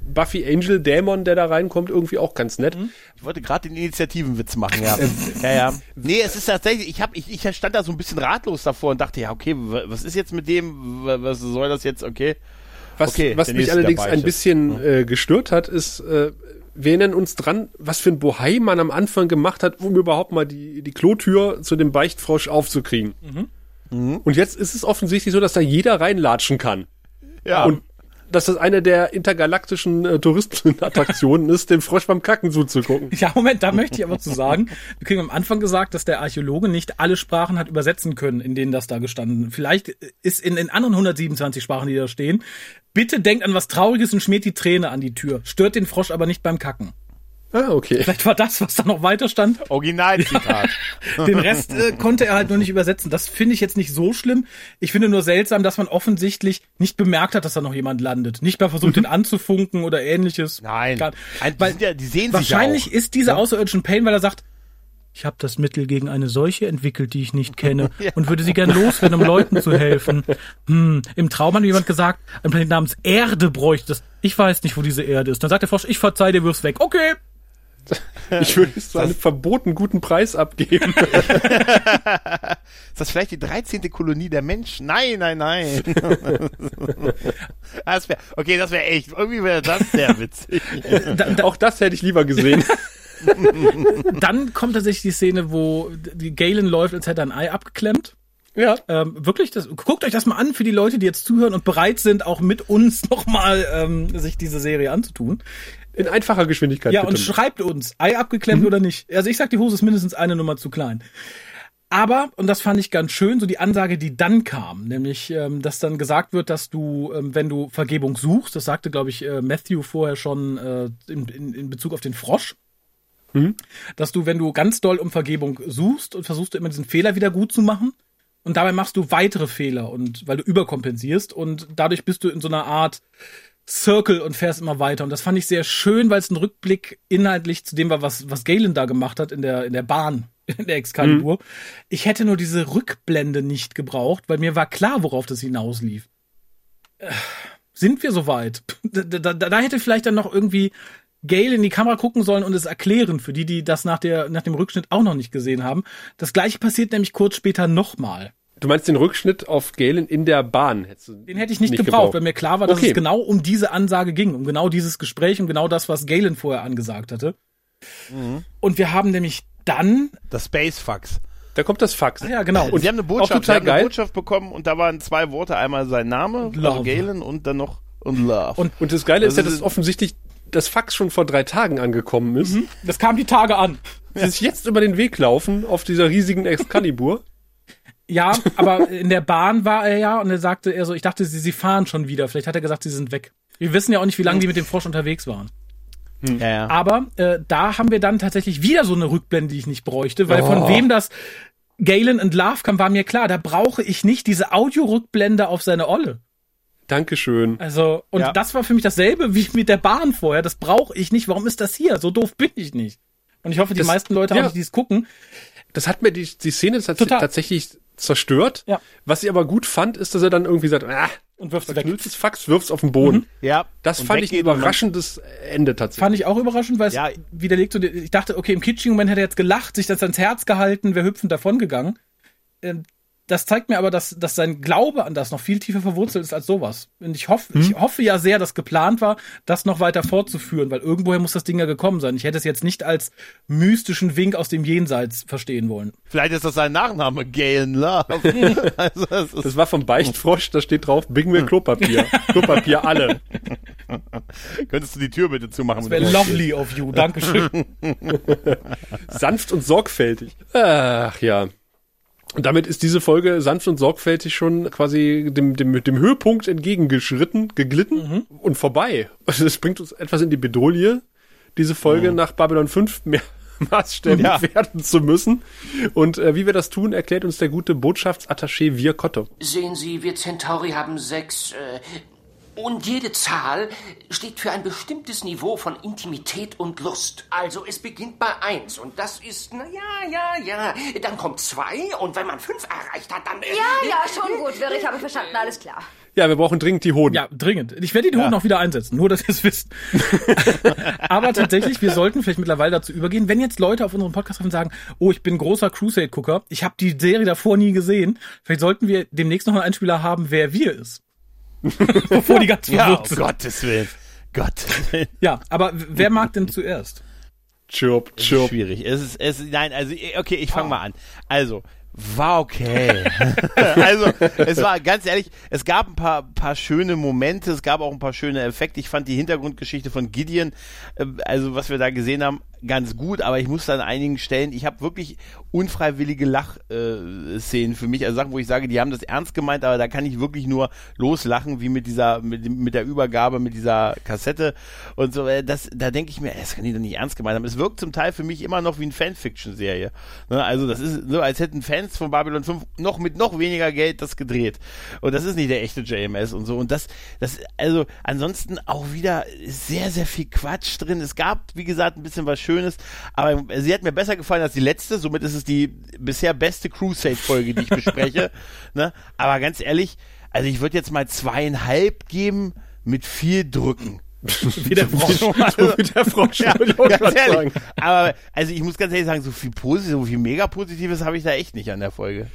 Buffy Angel Dämon, der da reinkommt, irgendwie auch ganz nett. Ich wollte gerade den Initiativenwitz machen, ja. ja, ja. Nee, es ist tatsächlich, ich hab, ich, ich stand da so ein bisschen ratlos davor und dachte, ja, okay, wa- was ist jetzt mit dem, Wa- was soll das jetzt, okay? Was, Okay, was mich allerdings ein ist. bisschen äh, gestört hat, ist, äh, wir erinnern uns dran, was für ein Bohai man am Anfang gemacht hat, um überhaupt mal die, die Klotür zu dem Beichtfrosch aufzukriegen. Mhm. Und jetzt ist es offensichtlich so, dass da jeder reinlatschen kann. Ja. Und dass das eine der intergalaktischen äh, Touristenattraktionen ist, dem Frosch beim Kacken zuzugucken. Ja, Moment, da möchte ich aber zu sagen, wir kriegen am Anfang gesagt, dass der Archäologe nicht alle Sprachen hat übersetzen können, in denen das da gestanden. Vielleicht ist in den anderen 127 Sprachen, die da stehen, bitte denkt an was Trauriges und schmiert die Träne an die Tür. Stört den Frosch aber nicht beim Kacken. Ah, okay. Vielleicht war das, was da noch weiter stand. Originalzitat. Den Rest äh, konnte er halt nur nicht übersetzen. Das finde ich jetzt nicht so schlimm. Ich finde nur seltsam, dass man offensichtlich nicht bemerkt hat, dass da noch jemand landet. Nicht mal versucht, den anzufunken oder ähnliches. Nein. Gar, die weil sind ja- die sehen sich wahrscheinlich ja auch. ist dieser außerirdischen Pain, weil er sagt, ich habe das Mittel gegen eine Seuche entwickelt, die ich nicht kenne und würde sie gern loswerden, um Leuten zu helfen. Hm, Im Traum hat mir jemand gesagt, ein Planet namens Erde bräuchte es. Ich weiß nicht, wo diese Erde ist. Dann sagt der Frosch, ich verzeih dir, wirf's weg. Okay. Ich würde es zu einem verboten guten Preis abgeben. Ist das vielleicht die 13. Kolonie der Menschen? Nein, nein, nein. das wär, okay, das wäre echt. Irgendwie wäre das sehr witzig. Auch das hätte ich lieber gesehen. Dann kommt tatsächlich die Szene, wo die Galen läuft, als hätte er ein Ei abgeklemmt. ja. Ähm, wirklich, das, guckt euch das mal an für die Leute, die jetzt zuhören und bereit sind, auch mit uns nochmal ähm, sich diese Serie anzutun. In einfacher Geschwindigkeit. Ja, bitte. und schreibt uns, Ei abgeklemmt oder nicht. Also ich sag, die Hose ist mindestens eine Nummer zu klein. Aber, und das fand ich ganz schön, so die Ansage, die dann kam, nämlich, ähm, dass dann gesagt wird, dass du, ähm, wenn du Vergebung suchst, das sagte, glaube ich, äh, Matthew vorher schon äh, in, in, in Bezug auf den Frosch, dass du, wenn du ganz doll um Vergebung suchst und versuchst du immer diesen Fehler wieder gut zu machen, und dabei machst du weitere Fehler und weil du überkompensierst und dadurch bist du in so einer Art Circle und fährst immer weiter. Und das fand ich sehr schön, weil es ein Rückblick inhaltlich zu dem war, was, was Galen da gemacht hat in der, in der Bahn, in der Excalibur. Ich hätte nur diese Rückblende nicht gebraucht, weil mir war klar, worauf das hinauslief. Äh, Sind wir soweit? Da, da, da hätte vielleicht dann noch irgendwie Gale in die Kamera gucken sollen und es erklären für die, die das nach, der, nach dem Rückschnitt auch noch nicht gesehen haben. Das gleiche passiert nämlich kurz später nochmal. Du meinst den Rückschnitt auf Galen in der Bahn? Hättest du Den hätte ich nicht, gebraucht, weil mir klar war, dass Okay. es genau um diese Ansage ging, um genau dieses Gespräch und genau das, was Galen vorher angesagt hatte. Mhm. Und wir haben nämlich dann, Das Spacefax. Da kommt das Fax. ja genau, Und sie haben eine Botschaft, auch total sie haben geil. eine Botschaft bekommen und da waren zwei Worte, einmal sein Name, also Love. Galen und dann noch und Love. Und- Und das Geile ist ja, Also- dass offensichtlich das Fax schon vor drei Tagen angekommen ist. das kam die Tage an. Die sich jetzt über den Weg laufen auf dieser riesigen Excalibur. Ja, aber in der Bahn war er ja und er sagte er so, ich dachte, sie, sie fahren schon wieder. Vielleicht hat er gesagt, sie sind weg. Wir wissen ja auch nicht, wie lange die mit dem Frosch unterwegs waren. ja, ja. Aber äh, da haben wir dann tatsächlich wieder so eine Rückblende, die ich nicht bräuchte, weil von wem das Galen and Love kam, war mir klar. Da brauche ich nicht diese Audio-Rückblende auf seine Olle. Dankeschön. Also, und Ja. das war für mich dasselbe wie mit der Bahn vorher. Das brauche ich nicht. Warum ist das hier? So doof bin ich nicht. Und ich hoffe, die Das- meisten Leute ja. auch die es gucken. Das hat mir die, die Szene tats Total. tatsächlich zerstört. Ja. Was ich aber gut fand, ist, dass er dann irgendwie sagt, ah, Und wirft es weg. verknülltes Fax, wirf's auf den Boden. ja. Das Und fand ich ein und überraschendes Ende tatsächlich. Fand ich auch überraschend, weil es Ja. widerlegt so, ich dachte, okay, im kitschigen Moment hätte er jetzt gelacht, sich das ans Herz gehalten, wäre hüpfend davongegangen. Ähm, Das zeigt mir aber, dass, dass sein Glaube an das noch viel tiefer verwurzelt ist als sowas. Und ich hoffe, ich hoffe ja sehr, dass geplant war, das noch weiter fortzuführen, weil irgendwoher muss das Ding ja gekommen sein. Ich hätte es jetzt nicht als mystischen Wink aus dem Jenseits verstehen wollen. Vielleicht ist das sein Nachname, Galen Love. also, das ist, Das war vom Beichtfrosch, da steht drauf, bring mir Klopapier. Klopapier alle. könntest du die Tür bitte zumachen? Das wäre lovely of you. Dankeschön. Sanft und sorgfältig. Ach ja. Und damit ist diese Folge sanft und sorgfältig schon quasi dem, dem, dem Höhepunkt entgegengeschritten, geglitten und vorbei. Also das bringt uns etwas in die Bedrohung, diese Folge nach Babylon 5 mehr Maßstäben Ja. werden zu müssen. Und äh, wie wir das tun, erklärt uns der gute Botschaftsattaché Virkotto. Sehen Sie, wir Centauri haben sechs. Äh, und jede Zahl steht für ein bestimmtes Niveau von Intimität und Lust. Also es beginnt bei eins und das ist, na ja, ja, ja. Dann kommt zwei und wenn man fünf erreicht hat, dann. Äh, Ja, ja, schon gut, Wirr, ich habe verstanden, alles klar. Ja, wir brauchen dringend die Hoden. Ja, dringend. Ich werde die Hoden auch wieder einsetzen, nur dass ihr es wisst. Aber tatsächlich, wir sollten vielleicht mittlerweile dazu übergehen, wenn jetzt Leute auf unserem Podcast treffen sagen, oh, ich bin großer Crusade-Gucker, ich habe die Serie davor nie gesehen, vielleicht sollten wir demnächst noch einen Einspieler haben, wer wir ist. Bevor die ganz ja, um sind. Gottes Willen. Gottes Willen. Ja, aber wer mag denn zuerst? Chirp, ist chirp. schwierig. Es ist, es, nein, also, okay, ich fange mal an. Also, war okay. also, es war ganz ehrlich, es gab ein paar, paar schöne Momente, es gab auch ein paar schöne Effekte. Ich fand die Hintergrundgeschichte von Gideon, äh, also was wir da gesehen haben, ganz gut, aber ich muss an einigen Stellen, ich habe wirklich unfreiwillige Lachszenen äh, für mich, also Sachen, wo ich sage, die haben das ernst gemeint, aber da kann ich wirklich nur loslachen, wie mit dieser, mit, mit der Übergabe, mit dieser Kassette und so. Äh, Das, da denke ich mir, das kann die doch nicht ernst gemeint haben. Es wirkt zum Teil für mich immer noch wie eine Fanfiction-Serie. Ne? Also das ist so, als hätten Fans von Babylon 5 noch mit noch weniger Geld das gedreht. Und das ist nicht der echte JMS und so. Und das, das, also ansonsten auch wieder sehr, sehr viel Quatsch drin. Es gab, wie gesagt, ein bisschen was Schönes, aber sie hat mir besser gefallen als die letzte. Somit ist es die bisher beste Crusade-Folge, die ich bespreche. ne? Aber ganz ehrlich, also ich würde jetzt mal zweieinhalb geben mit viel Drücken. Wie der Frosch. Also, Wie der Frosch, ja, ganz ehrlich. Aber also ich muss ganz ehrlich sagen, so viel Positives, so viel mega Positives habe ich da echt nicht an der Folge.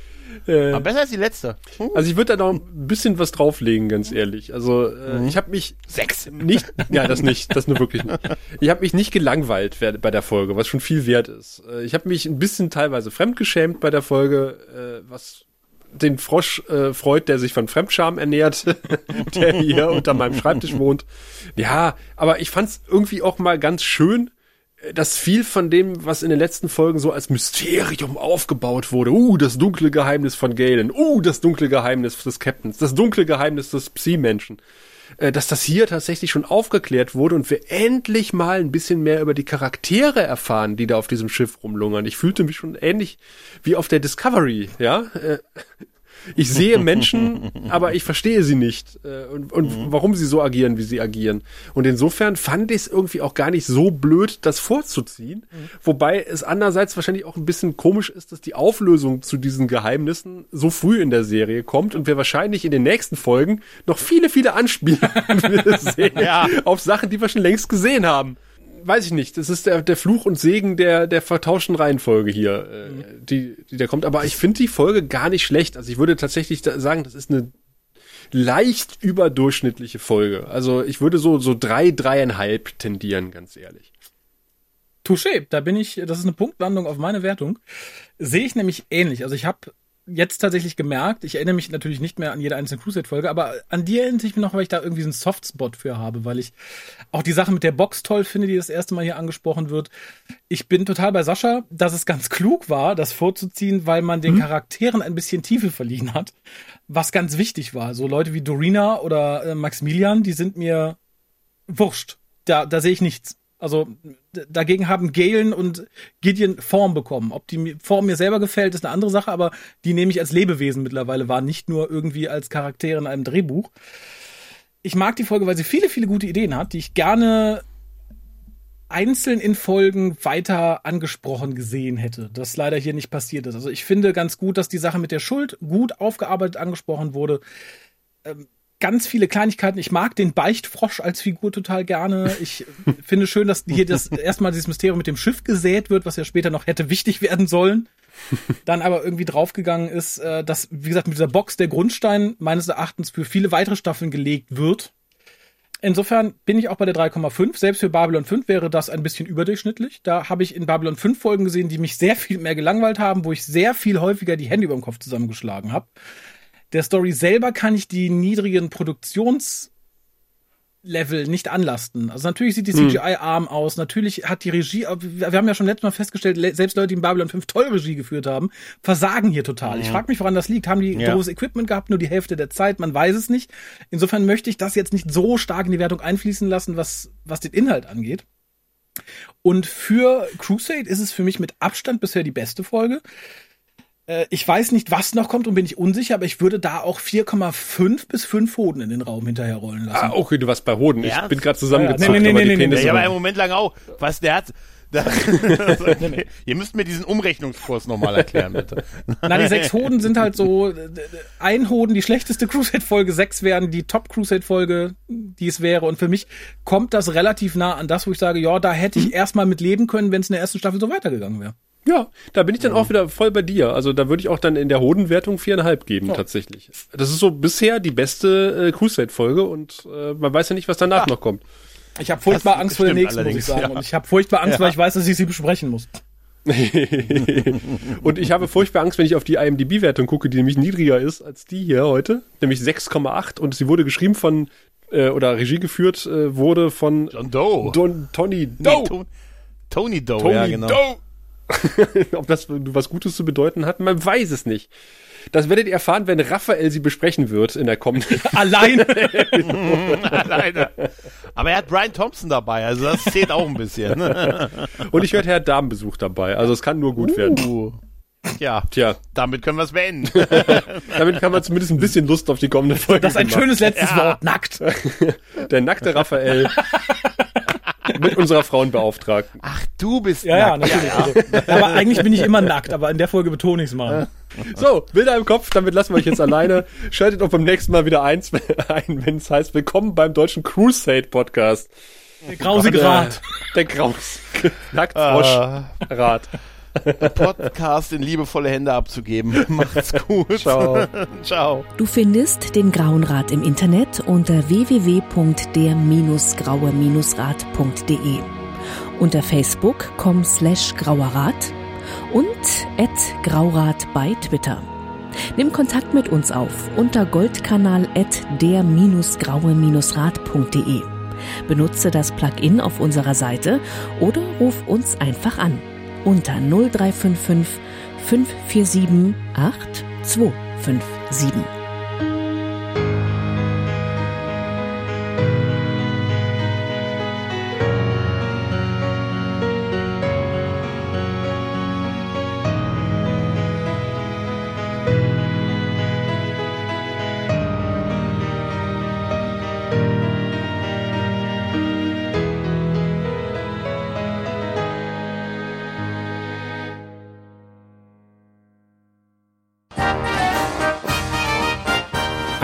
Äh, Aber besser als die letzte. Hm. Also ich würde da noch ein bisschen was drauflegen, ganz ehrlich. Also äh, Mhm. ich habe mich Sechs. nicht, ja das nicht, das nur wirklich nicht. Ich habe mich nicht gelangweilt bei der Folge, was schon viel wert ist. Äh, Ich habe mich ein bisschen teilweise fremdgeschämt bei der Folge, äh, was den Frosch äh, freut, der sich von Fremdscham ernährt, der hier unter meinem Schreibtisch wohnt. Ja, aber ich fand's irgendwie auch mal ganz schön, dass viel von dem, was in den letzten Folgen so als Mysterium aufgebaut wurde, uh, das dunkle Geheimnis von Galen, uh, das dunkle Geheimnis des Captains, das dunkle Geheimnis des Psi-Menschen, äh, dass das hier tatsächlich schon aufgeklärt wurde und wir endlich mal ein bisschen mehr über die Charaktere erfahren, die da auf diesem Schiff rumlungern. Ich fühlte mich schon ähnlich wie auf der Discovery, ja. Ich sehe Menschen, aber ich verstehe sie nicht äh, und, und warum sie so agieren, wie sie agieren. Und insofern fand ich es irgendwie auch gar nicht so blöd, das vorzuziehen. Wobei es andererseits wahrscheinlich auch ein bisschen komisch ist, dass die Auflösung zu diesen Geheimnissen so früh in der Serie kommt und wir wahrscheinlich in den nächsten Folgen noch viele, viele Anspielungen sehen Ja. auf Sachen, die wir schon längst gesehen haben. Weiß ich nicht. Das ist der, der Fluch und Segen der, der vertauschten Reihenfolge hier, äh, die, die da kommt. Aber ich finde die Folge gar nicht schlecht. Also ich würde tatsächlich da sagen, das ist eine leicht überdurchschnittliche Folge. Also ich würde so, so drei, dreieinhalb tendieren, ganz ehrlich. Touché, da bin ich, das ist eine Punktlandung auf meine Wertung. Sehe ich nämlich ähnlich. Also ich habe jetzt tatsächlich gemerkt, ich erinnere mich natürlich nicht mehr an jede einzelne Crusade-Folge, aber an die erinnere ich mich noch, weil ich da irgendwie so einen Softspot für habe, weil ich auch die Sache mit der Box toll finde, die das erste Mal hier angesprochen wird. Ich bin total bei Sascha, dass es ganz klug war, das vorzuziehen, weil man den Charakteren ein bisschen Tiefe verliehen hat, was ganz wichtig war. So Leute wie Dorina oder äh, Maximilian, die sind mir wurscht. Da, da sehe ich nichts. Also dagegen haben Galen und Gideon Form bekommen. Ob die Form mir selber gefällt, ist eine andere Sache, aber die nehme ich als Lebewesen mittlerweile wahr, nicht nur irgendwie als Charaktere in einem Drehbuch. Ich mag die Folge, weil sie viele, viele gute Ideen hat, die ich gerne einzeln in Folgen weiter angesprochen gesehen hätte, das leider hier nicht passiert ist. Also ich finde ganz gut, dass die Sache mit der Schuld gut aufgearbeitet angesprochen wurde. Ähm, ganz viele Kleinigkeiten. Ich mag den Beichtfrosch als Figur total gerne. Ich finde schön, dass hier das erstmal dieses Mysterium mit dem Schiff gesät wird, was ja später noch hätte wichtig werden sollen. Dann aber irgendwie draufgegangen ist, äh, dass, wie gesagt, mit dieser Box der Grundstein meines Erachtens für viele weitere Staffeln gelegt wird. Insofern bin ich auch bei der 3,5. Selbst für Babylon 5 wäre das ein bisschen überdurchschnittlich. Da habe ich in Babylon 5 Folgen gesehen, die mich sehr viel mehr gelangweilt haben, wo ich sehr viel häufiger die Hände über dem Kopf zusammengeschlagen habe. Der Story selber kann ich die niedrigen Produktionslevel nicht anlasten. Also natürlich sieht die CGI arm aus, natürlich hat die Regie, wir haben ja schon letztes Mal festgestellt, selbst Leute, die in Babylon 5 toll Regie geführt haben, versagen hier total. Ich frage mich, woran das liegt. Haben die Ja. doofes Equipment gehabt, nur die Hälfte der Zeit? Man weiß es nicht. Insofern möchte ich das jetzt nicht so stark in die Wertung einfließen lassen, was, was den Inhalt angeht. Und für Crusade ist es für mich mit Abstand bisher die beste Folge. Äh, Ich weiß nicht, was noch kommt und bin ich unsicher, aber ich würde da auch 4,5 bis 5 Hoden in den Raum hinterher rollen lassen. Ah, okay, du warst bei Hoden. Ich Ernst? bin gerade zusammengezuckt, Ja, ja. Nee, nee, nee, nee, nee, Penisse Ja, ich habe einen Moment lang auch. Was der hat. Da, Ihr müsst mir diesen Umrechnungskurs nochmal erklären, bitte. Na, die sechs Hoden sind halt so, ein Hoden, die schlechteste Crusade-Folge, sechs wären die Top-Crusade-Folge, die es wäre. Und für mich kommt das relativ nah an das, wo ich sage, ja, da hätte ich erstmal mit leben können, wenn es in der ersten Staffel so weitergegangen wäre. Ja, da bin ich dann auch wieder voll bei dir. Also da würde ich auch dann in der Hodenwertung viereinhalb geben, tatsächlich. Das ist so bisher die beste äh, Crusade-Folge und äh, man weiß ja nicht, was danach noch kommt. Ich habe furchtbar Das Angst vor der stimmt nächsten, muss ich sagen. ja. Und ich habe furchtbar Angst, Ja. weil ich weiß, dass ich sie besprechen muss. und ich habe furchtbar Angst, wenn ich auf die IMDb-Wertung gucke, die nämlich niedriger ist als die hier heute, nämlich 6,8 und sie wurde geschrieben von äh, oder Regie geführt äh, wurde von John Doe. Don Tony Nee, Doe. Ton- Tony Doe, Tony ja, genau. Doe. Ob das was Gutes zu bedeuten hat, man weiß es nicht. Das werdet ihr erfahren, wenn Raphael sie besprechen wird in der kommenden. Alleine. Alleine. Aber er hat Brian Thompson dabei, also das zählt auch ein bisschen. Und ich werde Herr Damenbesuch dabei. Also es kann nur gut werden. Uh. Ja, Tja, damit können wir es beenden. damit kann man zumindest ein bisschen Lust auf die kommende Folge. Das ist ein schönes letztes Ja. Wort. Nackt. Der nackte Raphael mit unserer Frauenbeauftragten. Ach, du bist Ja, ja, nackt. natürlich. Also, aber eigentlich bin ich immer nackt, aber in der Folge betone ich es mal. So, Bilder im Kopf, damit lassen wir euch jetzt alleine. Schaltet auch beim nächsten Mal wieder eins ein, wenn es heißt, willkommen beim deutschen Crusade Podcast. Der grausige Rat. Der Graus. Nacktfrosch-Rat. Podcast in liebevolle Hände abzugeben. Macht's gut. Ciao. Ciao. Du findest den Grauen Rat im Internet unter www.der-graue-rat.de, unter facebook.com slash grauerrat und at graurat bei Twitter. Nimm Kontakt mit uns auf unter goldkanal at der-graue-rat.de. Benutze das Plugin auf unserer Seite oder ruf uns einfach an unter 0355 547 8257.